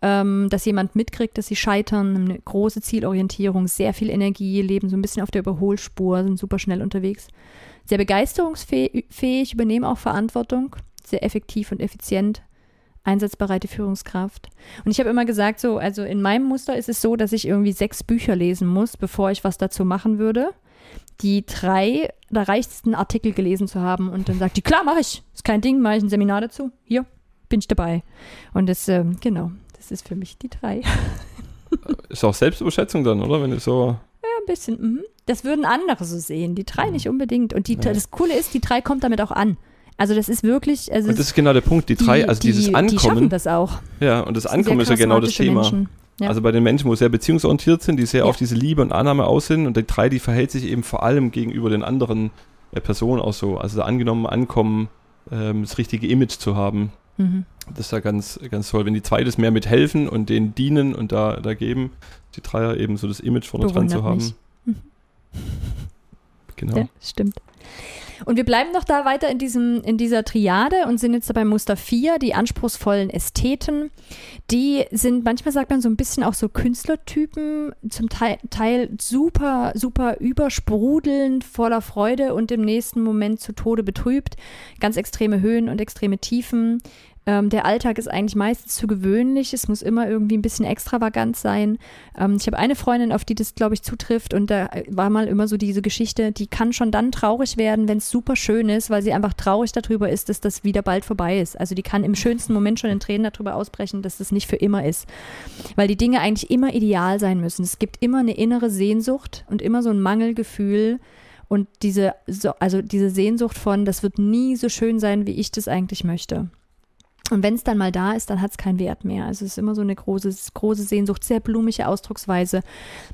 ähm, dass jemand mitkriegt, dass sie scheitern, eine große Zielorientierung, sehr viel Energie, leben so ein bisschen auf der Überholspur, sind super schnell unterwegs. Sehr begeisterungsfähig, übernehmen auch Verantwortung, sehr effektiv und effizient, einsatzbereite Führungskraft. Und ich habe immer gesagt, so, also in meinem Muster ist es so, dass ich irgendwie sechs Bücher lesen muss, bevor ich was dazu machen würde. Die drei, da reicht es, einen Artikel gelesen zu haben und dann sagt die, klar, mache ich. Ist kein Ding, mache ich ein Seminar dazu. Hier, bin ich dabei. Und das, ähm, genau, das ist für mich die drei. Ist auch Selbstüberschätzung dann, oder? Wenn du so. ein bisschen. Mhm. Das würden andere so sehen. Die drei nicht unbedingt. Und die, Ja. das Coole ist, die drei kommt damit auch an. Also das ist wirklich, also Und das ist genau der Punkt. Die drei, also dieses die, Die schaffen Ankommen. das auch. Ja, und das Das Ankommen ist ja genau das Thema. Menschen. Ja. Also bei den Menschen, wo sehr beziehungsorientiert sind, die sehr Ja. auf diese Liebe und Annahme aus sind und die drei, die verhält sich eben vor allem gegenüber den anderen äh, Personen auch so. Also angenommen, ankommen, ähm, das richtige Image zu haben. Mhm. Das ist ja ganz, ganz toll. Wenn die zwei das mehr mit helfen und denen dienen und da, da geben, die Dreier eben so das Image vorne dran zu Bewundert haben. mich. Genau. Ja, stimmt. Und wir bleiben noch da weiter in, diesem, in dieser Triade und sind jetzt beim Muster 4, die anspruchsvollen Ästheten. Die sind, manchmal sagt man so ein bisschen auch so Künstlertypen, zum Teil, Teil super, super übersprudelnd, voller Freude und im nächsten Moment zu Tode betrübt. Ganz extreme Höhen und extreme Tiefen. Ähm, der Alltag ist eigentlich meistens zu gewöhnlich. Es muss immer irgendwie ein bisschen extravagant sein. Ähm, ich habe eine Freundin, auf die das, glaube ich, zutrifft. Und da war mal immer so diese Geschichte, die kann schon dann traurig werden, wenn es super schön ist, weil sie einfach traurig darüber ist, dass das wieder bald vorbei ist. Also die kann im schönsten Moment schon in Tränen darüber ausbrechen, dass das nicht für immer ist. Weil die Dinge eigentlich immer ideal sein müssen. Es gibt immer eine innere Sehnsucht und immer so ein Mangelgefühl. Und diese, so, also diese Sehnsucht von, das wird nie so schön sein, wie ich das eigentlich möchte. Und wenn es dann mal da ist, dann hat es keinen Wert mehr. Also es ist immer so eine große, große Sehnsucht, sehr blumige Ausdrucksweise.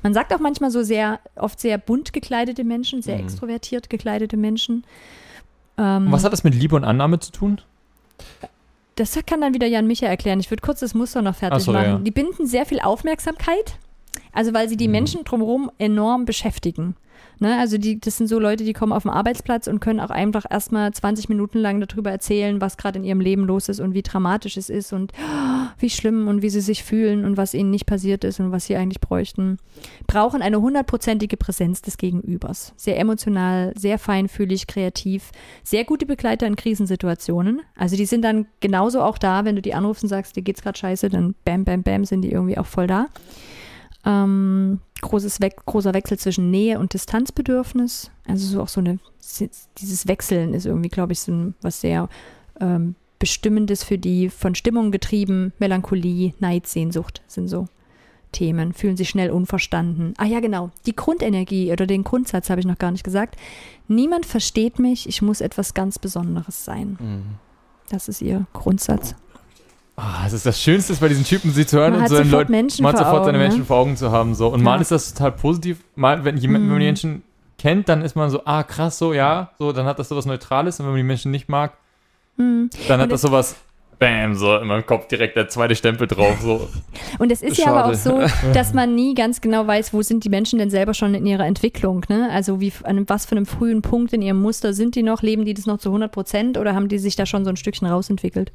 Man sagt auch manchmal so sehr, oft sehr bunt gekleidete Menschen, sehr Mhm. extrovertiert gekleidete Menschen. Ähm, was hat das mit Liebe und Annahme zu tun? das kann dann wieder Jan Micha erklären. Ich würde kurz das Muster noch fertig so, machen. ja. Die binden sehr viel Aufmerksamkeit, also weil sie die Mhm. Menschen drumherum enorm beschäftigen. Ne, also die, das sind so Leute, die kommen auf den Arbeitsplatz und können auch einfach erstmal 20 Minuten lang darüber erzählen, was gerade in ihrem Leben los ist und wie dramatisch es ist und wie schlimm und wie sie sich fühlen und was ihnen nicht passiert ist und was sie eigentlich bräuchten. Brauchen eine hundertprozentige Präsenz des Gegenübers. Sehr emotional, sehr feinfühlig, kreativ, sehr gute Begleiter in Krisensituationen. Also die sind dann genauso auch da, wenn du die anrufst und sagst, dir geht's gerade scheiße, dann bam, bam, bam, sind die irgendwie auch voll da. Ähm, großes We großer Wechsel zwischen Nähe und Distanzbedürfnis. Also so auch so eine, dieses Wechseln ist irgendwie, glaube ich, so ein, was sehr ähm, Bestimmendes für die, von Stimmung getrieben, Melancholie, Neid, Sehnsucht sind so Themen, fühlen sich schnell unverstanden. Ah ja, genau, die Grundenergie oder den Grundsatz habe ich noch gar nicht gesagt. Niemand versteht mich, ich muss etwas ganz Besonderes sein. Mhm. Das ist ihr Grundsatz. Ah, es ist das Schönste, bei diesen Typen sie zu hören Man und so Leuten, Menschen man sofort seine Augen, ne? Menschen vor Augen zu haben. So. Und Ja. mal ist das total positiv, mal, wenn, jemand, wenn man die Mhm. Menschen kennt, dann ist man so, ah, krass, so, ja, so, dann hat das sowas Neutrales. Und wenn man die Menschen nicht mag, Hm. dann Und hat das sowas, bam, so in meinem Kopf direkt der zweite Stempel drauf. So. Und es ist ja aber auch so, Schade. dass man nie ganz genau weiß, wo sind die Menschen denn selber schon in ihrer Entwicklung. Ne? Also wie, an was für einem frühen Punkt in ihrem Muster sind die noch? Leben die das noch zu 100 Prozent oder haben die sich da schon so ein Stückchen rausentwickelt?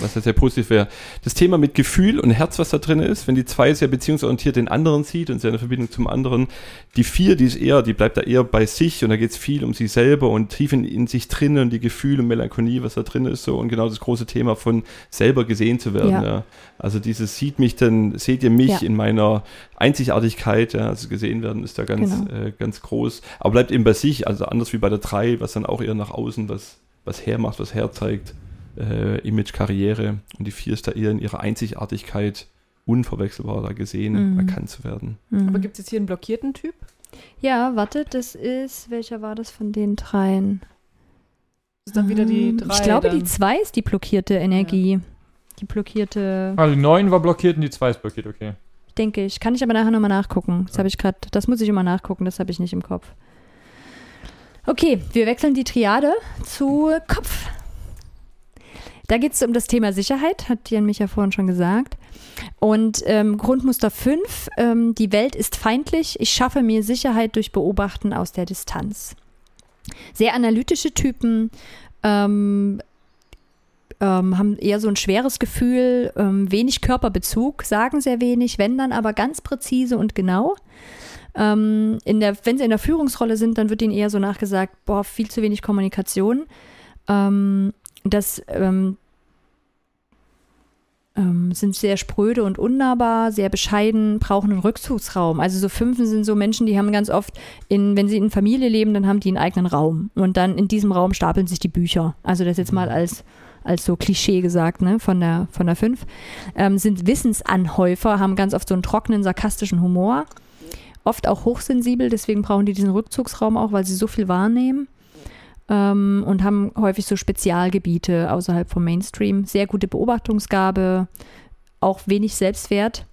Was ja sehr positiv wäre. Das Thema mit Gefühl und Herz, was da drin ist, wenn die zwei sehr beziehungsorientiert den anderen sieht und sehr eine Verbindung zum anderen, die vier, die ist eher, die bleibt da eher bei sich und da geht es viel um sich selber und tief in, in sich drin und die Gefühle und Melancholie, was da drin ist, so und genau das große Thema von selber gesehen zu werden. Ja. Ja. Also dieses sieht mich denn, seht ihr mich Ja. in meiner Einzigartigkeit, ja, also gesehen werden ist da ganz, Genau. äh, ganz groß, aber bleibt eben bei sich, also anders wie bei der drei, was dann auch eher nach außen was, was hermacht, was herzeigt äh, Image, Karriere und die vier ist da eher in ihrer Einzigartigkeit unverwechselbar da gesehen, Mhm. erkannt zu werden. Mhm. Aber gibt es jetzt hier einen blockierten Typ? ja, warte, das ist, welcher war das von den dreien? Das ist dann wieder die Ähm, drei. Ich glaube, dann. die zwei ist die blockierte Energie. Die blockierte, Also die 9 war blockiert und die 2 ist blockiert, okay. denke ich. Kann ich aber nachher nochmal nachgucken. Das habe ich gerade, das muss ich immer nachgucken, das habe ich nicht im Kopf. Okay, wir wechseln die Triade zu Kopf. Da geht es um das Thema Sicherheit, hat Jan Micha vorhin schon gesagt. Und ähm, Grundmuster 5, ähm, die Welt ist feindlich, ich schaffe mir Sicherheit durch Beobachten aus der Distanz. Sehr analytische Typen, ähm, ähm, haben eher so ein schweres Gefühl, ähm, wenig Körperbezug, sagen sehr wenig, wenn dann aber ganz präzise und genau. Ähm, in der, wenn sie in der Führungsrolle sind, dann wird ihnen eher so nachgesagt, boah, viel zu wenig Kommunikation. Das ähm, ähm, sind sehr spröde und unnahbar, sehr bescheiden, brauchen einen Rückzugsraum. Also so Fünfen sind so Menschen, die haben ganz oft, in, wenn sie in Familie leben, dann haben die einen eigenen Raum. Und dann in diesem Raum stapeln sich die Bücher. Also das jetzt mal als als so Klischee gesagt, ne, von der, von der 5, ähm, sind Wissensanhäufer, haben ganz oft so einen trockenen, sarkastischen Humor, oft auch hochsensibel, deswegen brauchen die diesen Rückzugsraum auch, weil sie so viel wahrnehmen ähm, und haben häufig so Spezialgebiete außerhalb vom Mainstream, sehr gute Beobachtungsgabe, auch wenig Selbstwert.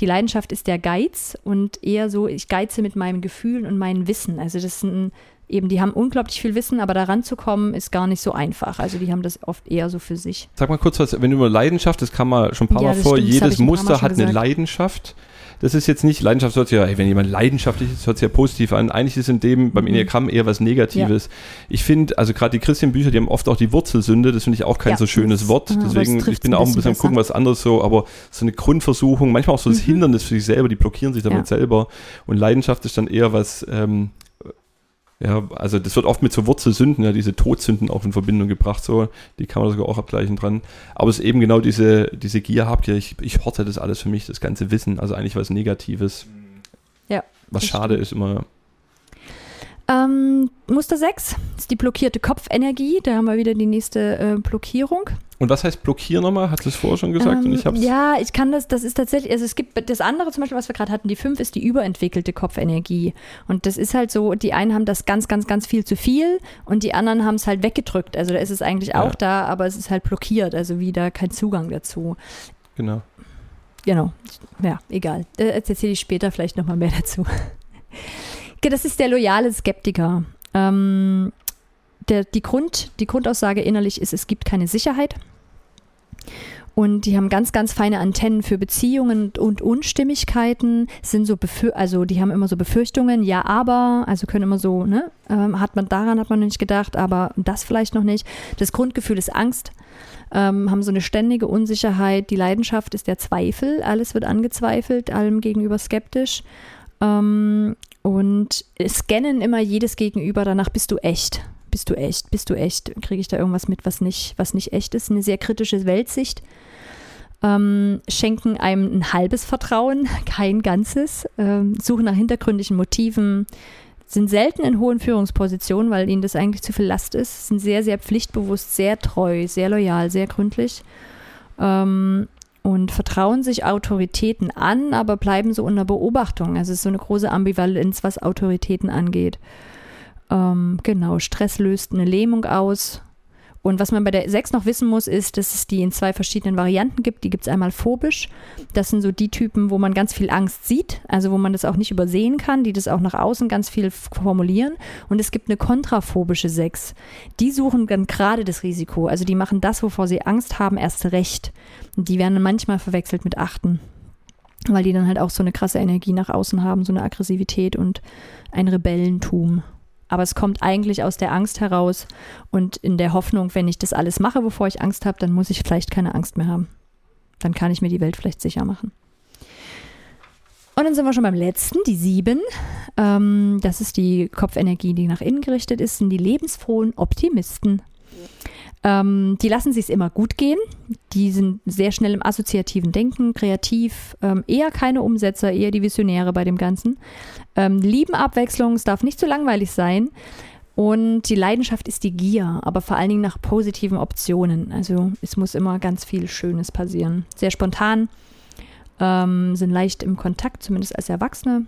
Die Leidenschaft ist der Geiz und eher so, ich geize mit meinen Gefühlen und meinem Wissen. Also das sind eben, die haben unglaublich viel Wissen, aber da ranzukommen ist gar nicht so einfach. Also die haben das oft eher so für sich. Sag mal kurz was, wenn du über Leidenschaft, das kam mal schon ein paar ja, Mal vor, stimmt, jedes Muster hat eine Leidenschaft. Das ist jetzt nicht, Leidenschaft hört sich ja, ey, wenn jemand leidenschaftlich ist, hört sich ja positiv an. Eigentlich ist in dem beim mhm. Enneagramm eher was Negatives. Ja. Ich finde, also gerade die Christian-Bücher, die haben oft auch die Wurzelsünde, das finde ich auch kein ja, so schönes Wort. Deswegen, ich bin auch ein bisschen am gucken, was anderes so, aber so eine Grundversuchung, manchmal auch so das mhm. Hindernis für sich selber, die blockieren sich damit selber. Und Leidenschaft ist dann eher was, ähm, ja, also das wird oft mit so Wurzelsünden, ja, diese Todsünden auch in Verbindung gebracht, so, die kann man sogar auch abgleichen dran. Aber es ist eben genau diese, diese Gier habt ihr, ich, ich horte das alles für mich, das ganze Wissen, also eigentlich was Negatives. Ja. Was schade ist immer. Ähm, Muster 6 ist die blockierte Kopfenergie, da haben wir wieder die nächste äh, Blockierung. Und was heißt blockieren nochmal? Hat es vorher schon gesagt? Ähm, und ich hab's ja, ich kann das, das ist tatsächlich, also es gibt das andere zum Beispiel, was wir gerade hatten, die 5 ist die überentwickelte Kopfenergie. Und das ist halt so, die einen haben das ganz, ganz, ganz viel zu viel und die anderen haben es halt weggedrückt. Also da ist es eigentlich ja. auch da, aber es ist halt blockiert, also wieder kein Zugang dazu. Genau. Genau. Ja, egal. Äh, jetzt erzähle ich später vielleicht nochmal mehr dazu. Das ist der loyale Skeptiker. Ähm, der, die, Grund, die Grundaussage innerlich ist, es gibt keine Sicherheit. Und die haben ganz, ganz feine Antennen für Beziehungen und Unstimmigkeiten, sind so also die haben immer so Befürchtungen, ja, aber, also können immer so, ne, ähm, hat man daran hat man nicht gedacht, aber das vielleicht noch nicht. Das Grundgefühl ist Angst, ähm, haben so eine ständige Unsicherheit, die Leidenschaft ist der Zweifel, alles wird angezweifelt, allem gegenüber skeptisch. Ähm, und scannen immer jedes Gegenüber, danach bist du echt? Bist du echt, bist du echt, kriege ich da irgendwas mit, was nicht, was nicht echt ist. Eine sehr kritische Weltsicht. Ähm, schenken einem ein halbes Vertrauen, kein ganzes, ähm, suchen nach hintergründigen Motiven, sind selten in hohen Führungspositionen, weil ihnen das eigentlich zu viel Last ist, sind sehr, sehr pflichtbewusst, sehr treu, sehr loyal, sehr gründlich. Ähm, und vertrauen sich Autoritäten an, aber bleiben so unter Beobachtung. Also es ist so eine große Ambivalenz, was Autoritäten angeht. Ähm, genau, Stress löst eine Lähmung aus. Und was man bei der 6 noch wissen muss, ist, dass es die in zwei verschiedenen Varianten gibt. Die gibt es einmal phobisch. Das sind so die Typen, wo man ganz viel Angst sieht, also wo man das auch nicht übersehen kann, die das auch nach außen ganz viel formulieren. Und es gibt eine kontraphobische 6. Die suchen dann gerade das Risiko. Also die machen das, wovor sie Angst haben, erst recht. Und die werden manchmal verwechselt mit Achten weil die dann halt auch so eine krasse Energie nach außen haben, so eine Aggressivität und ein Rebellentum. Aber es kommt eigentlich aus der Angst heraus und in der Hoffnung, wenn ich das alles mache, bevor ich Angst habe, dann muss ich vielleicht keine Angst mehr haben. Dann kann ich mir die Welt vielleicht sicher machen. Und dann sind wir schon beim letzten, die sieben. Ähm, das ist die Kopfenergie, die nach innen gerichtet ist, sind die lebensfrohen Optimisten. Ähm, die lassen sich es immer gut gehen. Die sind sehr schnell im assoziativen Denken, kreativ, ähm, eher keine Umsetzer, eher die Visionäre bei dem Ganzen. Ähm, lieben Abwechslung, es darf nicht zu langweilig sein. Und die Leidenschaft ist die Gier, aber vor allen Dingen nach positiven Optionen. Also es muss immer ganz viel Schönes passieren. Sehr spontan, ähm, sind leicht im Kontakt, zumindest als Erwachsene.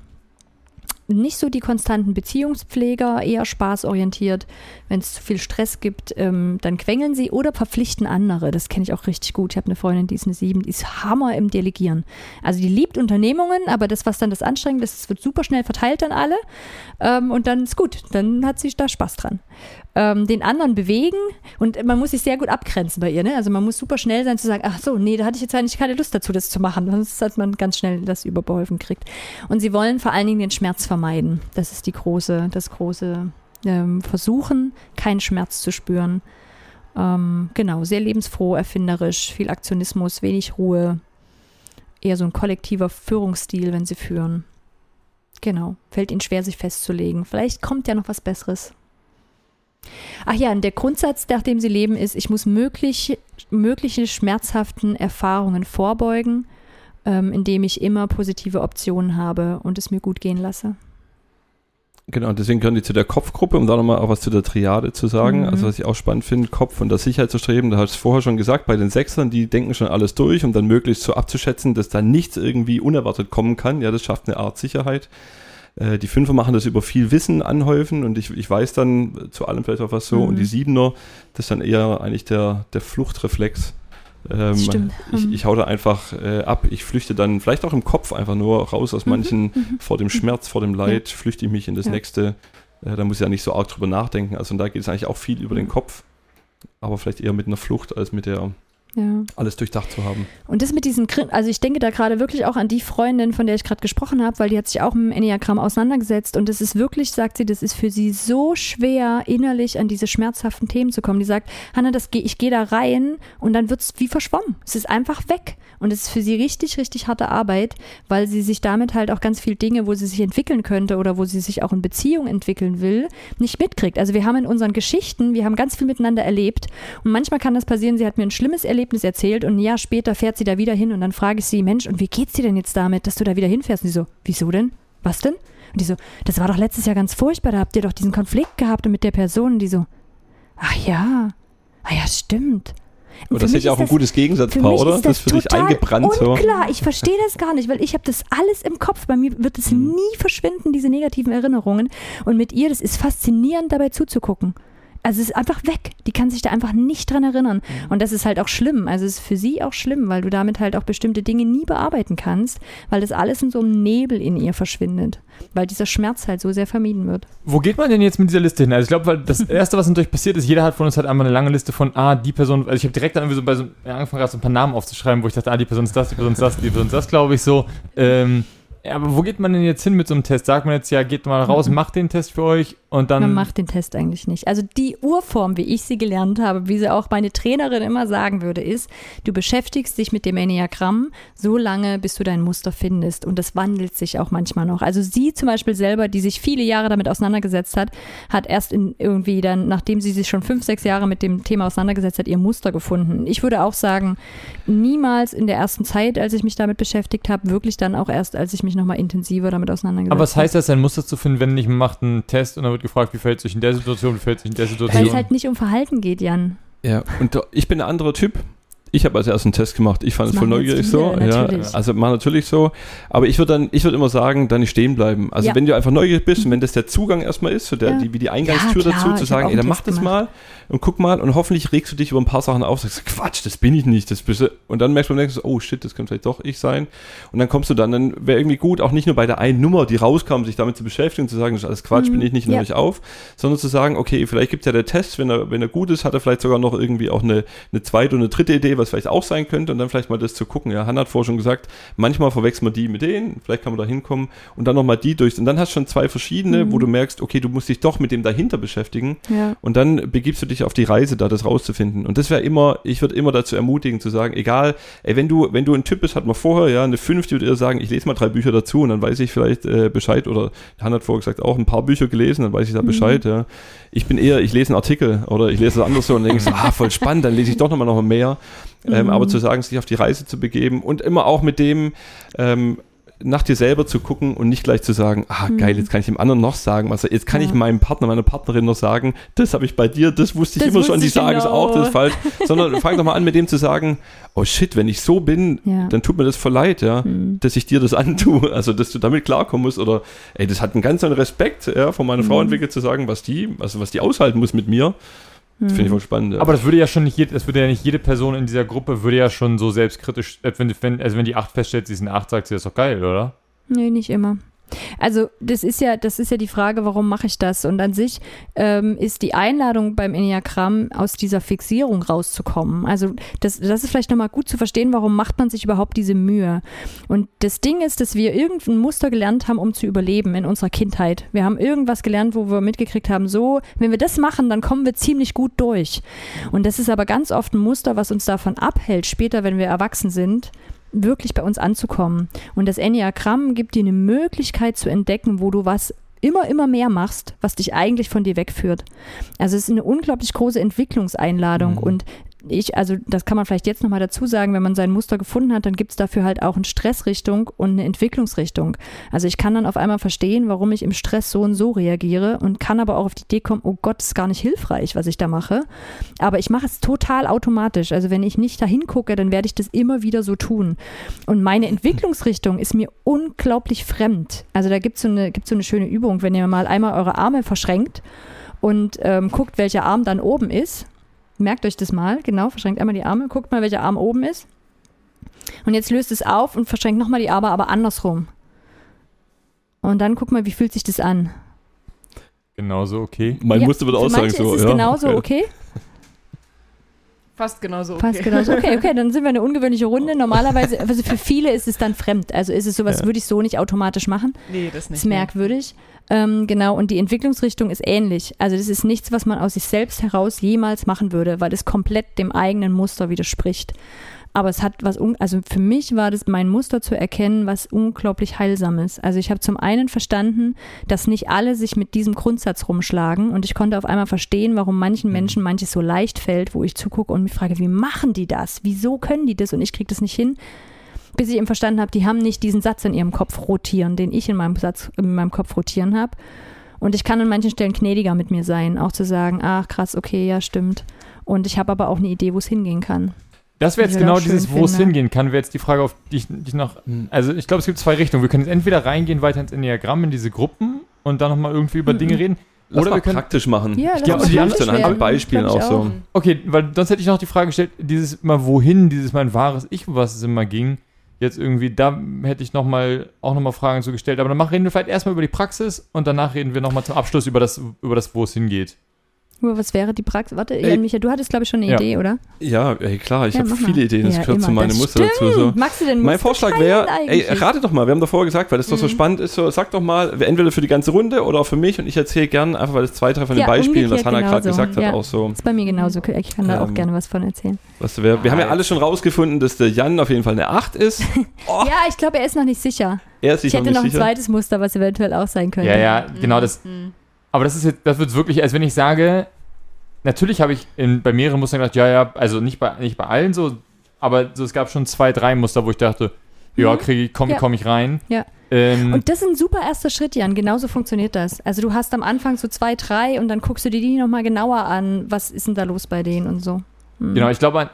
Nicht so die konstanten Beziehungspfleger, eher spaßorientiert. Wenn es zu viel Stress gibt, ähm, dann quengeln sie oder verpflichten andere. Das kenne ich auch richtig gut. Ich habe eine Freundin, die ist eine Sieben, die ist Hammer im Delegieren. Also die liebt Unternehmungen, aber das, was dann das anstrengend ist, wird super schnell verteilt an alle. Ähm, und dann ist gut. Dann hat sie da Spaß dran. Ähm, den anderen bewegen und man muss sich sehr gut abgrenzen bei ihr. Ne? Also man muss super schnell sein zu sagen, ach so, nee, da hatte ich jetzt eigentlich keine Lust dazu, das zu machen. Sonst hat man ganz schnell das überbeholfen kriegt. Und sie wollen vor allen Dingen den Schmerz vermeiden. Das ist die große, das große ähm, Versuchen, keinen Schmerz zu spüren. Ähm, genau, sehr lebensfroh, erfinderisch, viel Aktionismus, wenig Ruhe. Eher so ein kollektiver Führungsstil, wenn sie führen. Genau, fällt ihnen schwer, sich festzulegen. Vielleicht kommt ja noch was Besseres. Ach ja, und der Grundsatz, nach dem sie leben, ist, ich muss möglich, mögliche schmerzhaften Erfahrungen vorbeugen, ähm, indem ich immer positive Optionen habe und es mir gut gehen lasse. Genau, deswegen gehören die zu der Kopfgruppe, um da nochmal auch was zu der Triade zu sagen. Mhm. Also was ich auch spannend finde, Kopf und das Sicherheit zu streben, da hast du es vorher schon gesagt, bei den Sechsern, die denken schon alles durch, um dann möglichst so abzuschätzen, dass da nichts irgendwie unerwartet kommen kann. Ja, das schafft eine Art Sicherheit. Äh, die Fünfer machen das über viel Wissen anhäufen und ich, ich weiß dann zu allem vielleicht auch was so. Mhm. Und die Siebener, das ist dann eher eigentlich der, der Fluchtreflex. Ähm, ich, Mhm. ich hau da einfach äh, ab. Ich flüchte dann vielleicht auch im Kopf einfach nur raus aus manchen, Mhm. vor dem Schmerz, vor dem Leid, flüchte ich mich in das Ja. nächste. Äh, da muss ich ja nicht so arg drüber nachdenken. Also und da geht es eigentlich auch viel über den Mhm. Kopf, aber vielleicht eher mit einer Flucht als mit der Ja. alles durchdacht zu haben. Und das mit diesen, also ich denke da gerade wirklich auch an die Freundin, von der ich gerade gesprochen habe, weil die hat sich auch mit dem Enneagramm auseinandergesetzt und es ist wirklich, sagt sie, das ist für sie so schwer, innerlich an diese schmerzhaften Themen zu kommen. Die sagt, Hanna, das geh, ich gehe da rein und dann wird es wie verschwommen. Es ist einfach weg. Und es ist für sie richtig, richtig harte Arbeit, weil sie sich damit halt auch ganz viele Dinge, wo sie sich entwickeln könnte oder wo sie sich auch in Beziehung entwickeln will, nicht mitkriegt. Also wir haben in unseren Geschichten, wir haben ganz viel miteinander erlebt und manchmal kann das passieren, sie hat mir ein schlimmes Erlebnis erzählt und ein Jahr später fährt sie da wieder hin und dann frage ich sie, Mensch, und wie geht's dir denn jetzt damit, dass du da wieder hinfährst? Und sie so, wieso denn? Was denn? Und die so, das war doch letztes Jahr ganz furchtbar, da habt ihr doch diesen Konflikt gehabt mit der Person. Und die so, ach ja, ah ja, stimmt. Und das ist ja auch ein gutes Gegensatzpaar, oder? ist Das ist für dich eingebrannt so. Unklar, ich verstehe das gar nicht, weil ich habe das alles im Kopf. Bei mir wird es Mhm. nie verschwinden, diese negativen Erinnerungen. Und mit ihr, das ist faszinierend, dabei zuzugucken. Also es ist einfach weg. Die kann sich da einfach nicht dran erinnern. Mhm. Und das ist halt auch schlimm. Also es ist für sie auch schlimm, weil du damit halt auch bestimmte Dinge nie bearbeiten kannst, weil das alles in so einem Nebel in ihr verschwindet. Weil dieser Schmerz halt so sehr vermieden wird. Wo geht man denn jetzt mit dieser Liste hin? Also ich glaube, weil das Erste, was natürlich passiert ist, jeder hat von uns halt einmal eine lange Liste von, ah, die Person, also ich habe direkt dann irgendwie so bei so, angefangen gerade so ein paar Namen aufzuschreiben, wo ich dachte, ah, die Person ist das, die Person ist das, die Person ist das, glaube ich so. Ähm, aber wo geht man denn jetzt hin mit so einem Test? Sagt man jetzt, ja, geht mal raus, Mhm. macht den Test für euch und dann... Man macht den Test eigentlich nicht. Also die Urform, wie ich sie gelernt habe, wie sie auch meine Trainerin immer sagen würde, ist, du beschäftigst dich mit dem Enneagramm so lange, bis du dein Muster findest. Und das wandelt sich auch manchmal noch. Also sie zum Beispiel selber, die sich viele Jahre damit auseinandergesetzt hat, hat erst in irgendwie dann, nachdem sie sich schon fünf, sechs Jahre mit dem Thema auseinandergesetzt hat, ihr Muster gefunden. Ich würde auch sagen, niemals in der ersten Zeit, als ich mich damit beschäftigt habe, wirklich dann auch erst, als ich mich nochmal intensiver damit auseinandergesetzt aber was heißt das, ein Muster zu finden, wenn nicht, man macht einen Test und dann wird gefragt, wie verhält sich in der Situation, wie verhält sich in der Situation? Weil es halt nicht um Verhalten geht, Jan. Ja, und ich bin ein anderer Typ. Ich habe als erstes einen Test gemacht. Ich fand Das es voll neugierig so. Ja, also mach natürlich so. Aber ich würde dann, ich würde immer sagen, dann nicht stehen bleiben. Also Ja. wenn du einfach neugierig bist und wenn das der Zugang erstmal ist, so der, Ja. die, wie die Eingangstür klar, dazu, zu sagen, ey, dann mach das gemacht. mal und guck mal und hoffentlich regst du dich über ein paar Sachen auf, sagst, Quatsch, das bin ich nicht, das bist du. Und dann merkst du beim nächsten, oh shit, das könnte vielleicht doch ich sein. Und dann kommst du dann, dann wäre irgendwie gut, auch nicht nur bei der einen Nummer, die rauskam, sich damit zu beschäftigen und zu sagen, das ist alles Quatsch, Mhm. bin ich nicht, nehme ich auf, sondern zu sagen, okay, vielleicht gibt ja der Test, wenn er, wenn er gut ist, hat er vielleicht sogar noch irgendwie auch eine, eine zweite und eine dritte Idee, was vielleicht auch sein könnte und dann vielleicht mal das zu gucken. Ja, Hannah hat vorher schon gesagt, manchmal verwechselt man die mit denen, vielleicht kann man da hinkommen und dann nochmal die durch. Und dann hast du schon zwei verschiedene, Mhm. wo du merkst, okay, du musst dich doch mit dem dahinter beschäftigen Ja. und dann begibst du dich auf die Reise, da das rauszufinden. Und das wäre immer, ich würde immer dazu ermutigen, zu sagen, egal, ey, wenn du, wenn du ein Typ bist, hat man vorher, ja, eine 5, die würde eher sagen, ich lese mal drei Bücher dazu und dann weiß ich vielleicht äh, Bescheid. Oder Hannah hat vorher gesagt, auch ein paar Bücher gelesen, dann weiß ich da Mhm. Bescheid, ja. Ich bin eher, ich lese einen Artikel oder ich lese das anders so und denke so, ah, voll spannend, dann lese ich doch nochmal noch mal Ähm, Mhm. aber zu sagen, sich auf die Reise zu begeben und immer auch mit dem, ähm, nach dir selber zu gucken und nicht gleich zu sagen, ah geil, Mhm. jetzt kann ich dem anderen noch sagen, was jetzt kann Ja. ich meinem Partner, meiner Partnerin noch sagen, das habe ich bei dir, das wusste ich Das immer schon, wusste die ich sagen es genau. auch, das ist falsch, sondern fang doch mal an mit dem zu sagen, oh shit, wenn ich so bin, Ja. dann tut mir das voll leid, ja, Mhm. dass ich dir das antue, also dass du damit klarkommen musst oder ey, das hat einen ganz anderen Respekt, ja, von meiner Frau Mhm. entwickelt zu sagen, was die, also was die aushalten muss mit mir, das finde ich voll spannend. Ja. Aber das würde ja schon nicht, jede, das würde ja nicht jede Person in dieser Gruppe würde ja schon so selbstkritisch, äh, wenn, wenn, also wenn die 8 feststellt, sie ist eine 8, sagt sie, das ist doch geil, oder? Nee, nicht immer. Also das ist ja, das ist ja die Frage, warum mache ich das? Und an sich ähm, ist die Einladung beim Enneagramm aus dieser Fixierung rauszukommen. Also das, das ist vielleicht nochmal gut zu verstehen, warum macht man sich überhaupt diese Mühe. Und das Ding ist, dass wir irgendein Muster gelernt haben, um zu überleben in unserer Kindheit. Wir haben irgendwas gelernt, wo wir mitgekriegt haben, so, wenn wir das machen, dann kommen wir ziemlich gut durch. Und das ist aber ganz oft ein Muster, was uns davon abhält, später, wenn wir erwachsen sind, wirklich bei uns anzukommen. Und das Enneagramm gibt dir eine Möglichkeit zu entdecken, wo du was immer, immer mehr machst, was dich eigentlich von dir wegführt. Also es ist eine unglaublich große Entwicklungseinladung Mhm. und ich, also das kann man vielleicht jetzt nochmal dazu sagen, wenn man sein Muster gefunden hat, dann gibt es dafür halt auch eine Stressrichtung und eine Entwicklungsrichtung. Also ich kann dann auf einmal verstehen, warum ich im Stress so und so reagiere und kann aber auch auf die Idee kommen, oh Gott, ist gar nicht hilfreich, was ich da mache. Aber ich mache es total automatisch. Also wenn ich nicht dahin gucke, dann werde ich das immer wieder so tun. Und meine Entwicklungsrichtung ist mir unglaublich fremd. Also da gibt so es so eine schöne Übung, wenn ihr mal einmal eure Arme verschränkt und ähm, guckt, welcher Arm dann oben ist. Merkt euch das mal, genau, verschränkt einmal die Arme, guckt mal, welcher Arm oben ist. Und jetzt löst es auf und verschränkt nochmal die Arme, aber andersrum. Und dann guck mal, wie fühlt sich das an? Genauso, okay. mein Ja, Muster wird auch sagen so, ist es ja, genauso okay. Fast genauso okay. Fast genauso. Okay, okay, dann sind wir eine ungewöhnliche Runde. Normalerweise, also für viele ist es dann fremd. Also ist es sowas, Ja. würde ich so nicht automatisch machen. Nee, das nicht. Das ist merkwürdig. Ähm, genau, und die Entwicklungsrichtung ist ähnlich. Also das ist nichts, was man aus sich selbst heraus jemals machen würde, weil es komplett dem eigenen Muster widerspricht. Aber es hat was, un also für mich war das mein Muster zu erkennen, was unglaublich heilsam ist. Also ich habe zum einen verstanden, dass nicht alle sich mit diesem Grundsatz rumschlagen und ich konnte auf einmal verstehen, warum manchen Menschen manches so leicht fällt, wo ich zugucke und mich frage, wie machen die das? Wieso können die das und ich kriege das nicht hin? Bis ich eben verstanden habe, die haben nicht diesen Satz in ihrem Kopf rotieren, den ich in meinem Satz in meinem Kopf rotieren habe. Und ich kann an manchen Stellen gnädiger mit mir sein, auch zu sagen, ach krass, okay, ja, stimmt. Und ich habe aber auch eine Idee, wo es hingehen kann. Das wäre jetzt genau auch dieses, wo es hingehen kann, wäre jetzt die Frage, auf die ich, die ich noch. Hm. Also, ich glaube, es gibt zwei Richtungen. Wir können jetzt entweder reingehen weiter ins Enneagramm, in diese Gruppen und dann nochmal irgendwie über Mhm. Dinge reden. Lass Oder mal wir können. praktisch machen. Ja, ich glaube, die praktisch hilft dann an Beispielen auch ich so. auch. Okay, weil sonst hätte ich noch die Frage gestellt, dieses mal wohin, dieses mein wahres Ich, um was es immer ging. Jetzt irgendwie, da hätte ich noch mal, auch nochmal Fragen zu gestellt. Aber dann reden wir vielleicht erstmal über die Praxis und danach reden wir nochmal zum Abschluss über das, über das wo es hingeht. Nur was wäre die Praxis? Warte, Ey. Jan Micha, du hattest, glaube ich, schon eine Ja. Idee, oder? Ja, ey, klar, ich Ja, habe viele Ideen, das Ja, gehört zu immer. meinem Das Muster dazu. So. Magst du denn Mein Vorschlag wäre, ey, rate doch mal, wir haben davor gesagt, weil das doch so Mhm. spannend ist, so, sag doch mal, entweder für die ganze Runde oder auch für mich und ich erzähle gern einfach, weil das zwei, drei von den Ja, Beispielen, was Hannah gerade gesagt hat, ja. auch so. ist bei mir genauso. Ich kann da auch Ähm, gerne was von erzählen. Was wir, wir haben ja alle schon rausgefunden, dass der Jan auf jeden Fall eine 8 ist. Oh, Ja, ich glaube, er ist noch nicht sicher. er ist sich Ich noch hätte nicht noch ein sicher. zweites Muster, was eventuell auch sein könnte. Ja, ja, genau das. Mhm. Aber das ist jetzt, das wird wirklich, als wenn ich sage, natürlich habe ich in, bei mehreren Mustern gedacht, ja, ja, also nicht bei, nicht bei allen so, aber so, es gab schon zwei, drei Muster, wo ich dachte, ja, Mhm. kriege ich, komm, Ja. komm ich rein. Ja. Ähm, Und das ist ein super erster Schritt, Jan. Genauso funktioniert das. Also du hast am Anfang so zwei, drei und dann guckst du dir die nochmal genauer an. Was ist denn da los bei denen und so. Hm. genau, ich glaube.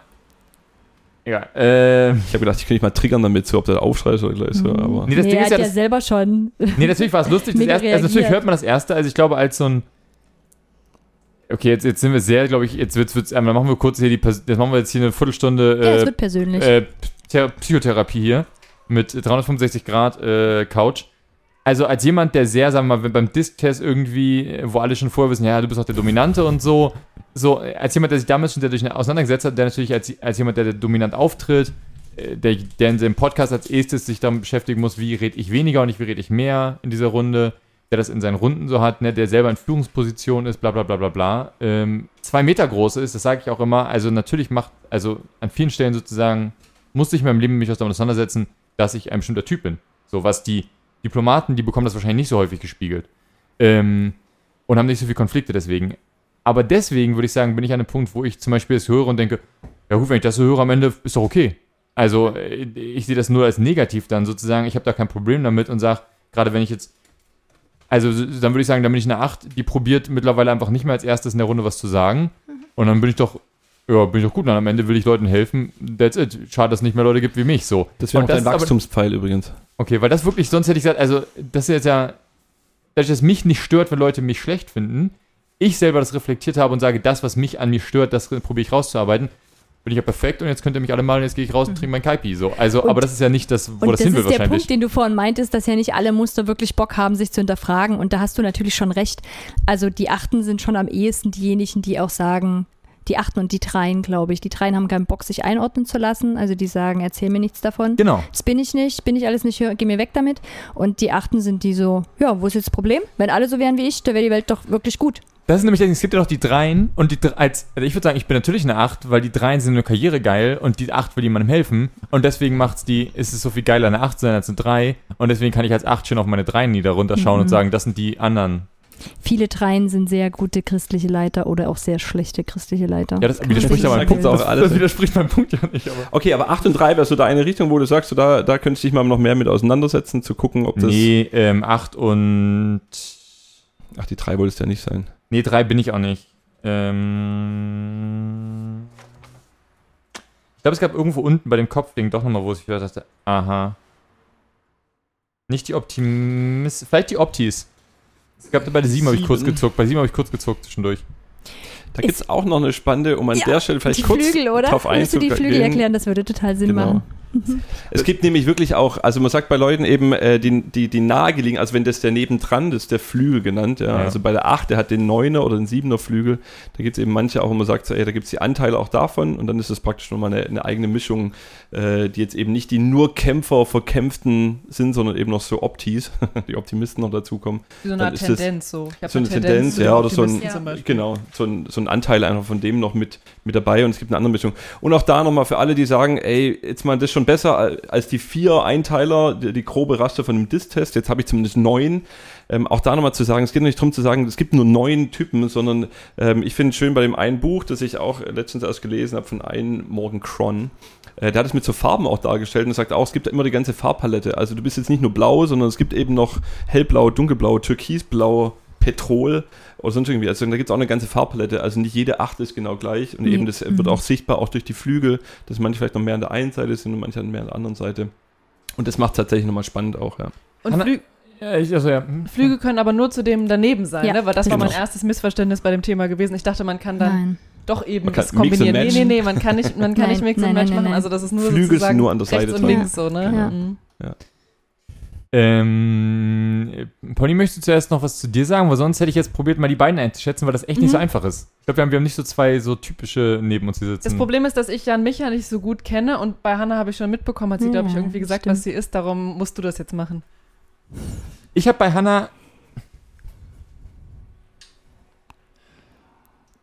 Egal. Ähm, Ich habe gedacht, ich könnte dich mal triggern damit, so ob der aufschreit oder gleich so, Mhm. aber. nee, das nee, Ding er ist ja, hat ja das, selber schon. nee, natürlich war es lustig. Das erste, also natürlich hört man das erste. Also ich glaube, als so ein. Okay, jetzt, jetzt sind wir sehr, glaube ich, jetzt wird's, wird's, ähm, dann machen wir kurz hier die, jetzt machen wir jetzt hier eine Viertelstunde ja, es äh, wird persönlich. äh, Thera- Psychotherapie hier mit 365 Grad äh, Couch. Also als jemand, der sehr, sagen wir mal, beim Disk-Test irgendwie, wo alle schon vorher wissen, ja, du bist auch der Dominante und so, so als jemand, der sich damit schon dadurch auseinandergesetzt hat, der natürlich als, als jemand, der dominant auftritt, äh, der, der in seinem Podcast als erstes sich damit beschäftigen muss, wie rede ich weniger und nicht wie rede ich mehr in dieser Runde, der das in seinen Runden so hat, ne, der selber in Führungsposition ist, bla bla bla bla bla, ähm, zwei Meter groß ist, das sage ich auch immer, also natürlich macht, also an vielen Stellen sozusagen, musste ich in meinem Leben mich damit auseinandersetzen, dass ich ein bestimmter Typ bin. So, was die Diplomaten, die bekommen das wahrscheinlich nicht so häufig gespiegelt. Ähm, und haben nicht so viele Konflikte deswegen. Aber deswegen würde ich sagen, bin ich an einem Punkt, wo ich zum Beispiel das höre und denke, ja gut, wenn ich das so höre am Ende, ist doch okay. Also äh, ich sehe das nur als negativ dann sozusagen. Ich habe da kein Problem damit und sage, gerade wenn ich jetzt, also dann würde ich sagen, dann bin ich eine 8, die probiert mittlerweile einfach nicht mehr als erstes in der Runde was zu sagen. Und dann bin ich doch, ja, bin ich doch gut. Und am Ende will ich Leuten helfen. That's it. Schade, dass es nicht mehr Leute gibt wie mich. So. Das wäre auch dein Wachstumspfeil übrigens. Okay, weil das wirklich, sonst hätte ich gesagt, also das ist jetzt ja, dass es mich nicht stört, wenn Leute mich schlecht finden. Ich selber das reflektiert habe und sage, das, was mich an mir stört, das probiere ich rauszuarbeiten. Bin ich ja perfekt und jetzt könnt ihr mich alle mal und jetzt gehe ich raus und trinke mein Kaipi. So. Also, Und- aber das ist ja nicht das, wo das das, hin will ist der wahrscheinlich. Punkt, den du vorhin meintest, dass ja nicht alle Muster wirklich Bock haben, sich zu hinterfragen. Und da hast du natürlich schon recht. Also die Achten sind schon am ehesten diejenigen, die auch sagen, die Achten und die Dreien, glaube ich. Die Dreien haben keinen Bock, sich einordnen zu lassen. Also die sagen, erzähl mir nichts davon. Genau. Das bin ich nicht, bin ich alles nicht, geh mir weg damit. Und die Achten sind die so, ja, wo ist jetzt das Problem? Wenn alle so wären wie ich, dann wäre die Welt doch wirklich gut. Das ist nämlich, es gibt ja noch die Dreien und die als, also ich würde sagen, ich bin natürlich eine Acht, weil die Dreien sind eine Karriere geil und die Acht will jemandem helfen und deswegen macht's die, ist es so viel geiler, eine Acht zu sein als eine Drei und deswegen kann ich als Acht schon auf meine Dreien nieder runterschauen Mhm. und sagen, das sind die anderen. Viele Dreien sind sehr gute christliche Leiter oder auch sehr schlechte christliche Leiter. Ja, das widerspricht aber meinem Punkt. auch alles. das widerspricht meinem Punkt ja nicht, aber. Okay, aber 8 und 3 wäre so da eine Richtung, wo du sagst, so da, da könntest du dich mal noch mehr mit auseinandersetzen, zu gucken, ob das. Nee, ähm, 8 und. Ach, die 3 wolltest du ja nicht sein. Nee, 3 bin ich auch nicht. Ähm. Ich glaube, es gab irgendwo unten bei dem Kopfding doch nochmal, wo ich dachte, aha. Nicht die Optimis. Vielleicht die Optis. Es gab bei der 7 habe ich kurz gezuckt. Bei 7 habe ich kurz gezuckt zwischendurch. Da gibt es auch noch eine spannende, um an Ja, der Stelle vielleicht die kurz Flügel, oder? drauf Willst du die Flügel einzugehen. erklären? Das würde total Sinn Genau. machen. Es gibt nämlich wirklich auch, also man sagt bei Leuten eben, äh, die, die, die nahegelegen, also wenn das der nebendran, das ist der Flügel genannt, ja. Ja. Also bei der 8, der hat den 9er oder den 7er Flügel, da gibt es eben manche auch, wo man sagt, so, ey, da gibt es die Anteile auch davon und dann ist das praktisch nochmal eine, eine eigene Mischung, äh, die jetzt eben nicht die nur Kämpfer, Verkämpften sind, sondern eben noch so Optis, die Optimisten noch dazukommen. Wie so eine ist das Tendenz so. So eine Tendenz, ja, oder so ein, Beispiel. genau, so ein, so ein Anteil einfach von dem noch mit, mit dabei und es gibt eine andere Mischung. Und auch da nochmal für alle, die sagen, ey, jetzt mal das ist schon besser al- als die vier Einteiler, die, die grobe Raster von dem Diss-Test, jetzt habe ich zumindest neun. Ähm, auch da nochmal zu sagen, es geht nicht darum zu sagen, es gibt nur neun Typen, sondern ähm, ich finde es schön bei dem einen Buch, das ich auch letztens erst gelesen habe von einem Morgan Cron, äh, der hat es mit so Farben auch dargestellt und sagt auch, es gibt immer die ganze Farbpalette. Also du bist jetzt nicht nur blau, sondern es gibt eben noch hellblau, dunkelblau, türkisblau, Petrol oder sonst irgendwie. Also da gibt es auch eine ganze Farbpalette. Also nicht jede Acht ist genau gleich. Und Nee. eben das wird auch sichtbar, auch durch die Flügel, dass manche vielleicht noch mehr an der einen Seite sind und manche mehr an der anderen Seite. Und das macht tatsächlich nochmal spannend auch, ja. Und Flü Ja, ich, also, ja. hm. Flüge können aber nur zu dem daneben sein, Ja, ne? Weil das war mein genau. erstes Missverständnis bei dem Thema gewesen. Ich dachte, man kann dann Nein. doch eben Man das kombinieren. Nee, nee, nee, man kann nicht, man kann Nein, nicht Mix nein, und Match nein, machen. nein. Also das ist nur Flügel sind sozusagen nur an der rechts Seite und dran. links so, ne? Ja. Mhm. Ähm, Pony, möchtest du zuerst noch was zu dir sagen? Weil sonst hätte ich jetzt probiert, mal die beiden einzuschätzen, weil das echt nicht Mhm. so einfach ist. Ich glaube, wir haben, wir haben nicht so zwei so typische neben uns hier sitzen. Das Problem ist, dass ich Jan Micha nicht so gut kenne und bei Hannah habe ich schon mitbekommen, hat sie, glaube ich, Ja, irgendwie gesagt, stimmt. was sie ist. Darum musst du das jetzt machen. Ich habe bei Hannah.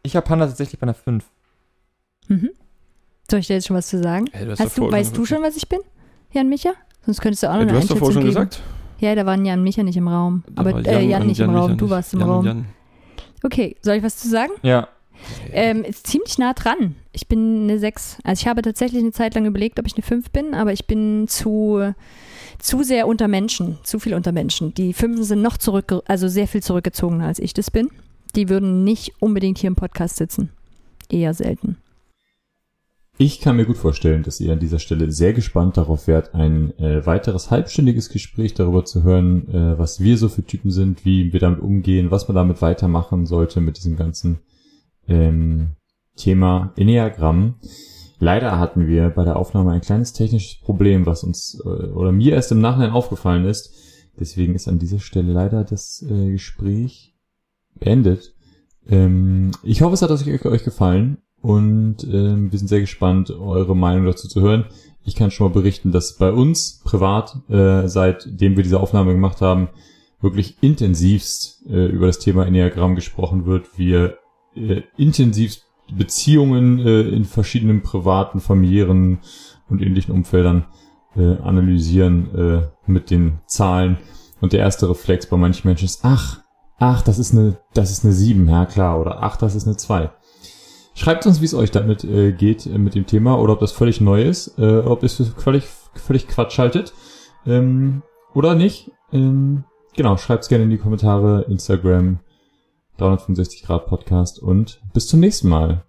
Ich habe Hannah tatsächlich bei einer 5. Mhm. Soll ich dir jetzt schon was zu sagen? Hey, du Hast du, weißt du schon, was ich bin? Jan Micha? Sonst könntest du auch noch eine du hast davor schon geben. gesagt. Ja, da waren Jan Micha nicht im Raum. Da Aber war äh, Jan und nicht im Micha Raum, du warst im Jan und Raum. Jan. Okay, soll ich was zu sagen? Ja. Ähm, ist ziemlich nah dran. Ich bin eine 6. Also ich habe tatsächlich eine Zeit lang überlegt, ob ich eine 5 bin, aber ich bin zu, zu sehr unter Menschen, zu viel unter Menschen. Die Fünfen sind noch zurück, also sehr viel zurückgezogener als ich das bin. Die würden nicht unbedingt hier im Podcast sitzen. Eher selten. Ich kann mir gut vorstellen, dass ihr an dieser Stelle sehr gespannt darauf wärt, ein äh, weiteres halbstündiges Gespräch darüber zu hören, äh, was wir so für Typen sind, wie wir damit umgehen, was man damit weitermachen sollte mit diesem ganzen ähm, Thema Enneagramm. Leider hatten wir bei der Aufnahme ein kleines technisches Problem, was uns äh, oder mir erst im Nachhinein aufgefallen ist. Deswegen ist an dieser Stelle leider das äh, Gespräch beendet. Ähm, ich hoffe, es hat euch, euch gefallen und ähm, wir sind sehr gespannt, eure Meinung dazu zu hören. Ich kann schon mal berichten, dass bei uns privat, äh, seitdem wir diese Aufnahme gemacht haben, wirklich intensivst äh, über das Thema Enneagramm gesprochen wird. Wir äh, intensivst Beziehungen äh, in verschiedenen privaten, familiären und ähnlichen Umfeldern äh, analysieren äh, mit den Zahlen. Und der erste Reflex bei manchen Menschen ist, ach, ach, das ist eine, das ist eine 7, ja klar, oder ach, das ist eine 2. Schreibt uns, wie es euch damit äh, geht äh, mit dem Thema oder ob das völlig neu ist, äh, ob ihr es völlig, völlig Quatsch haltet ähm, oder nicht. Ähm, genau, schreibt es gerne in die Kommentare, Instagram, 365 Grad Podcast und bis zum nächsten Mal.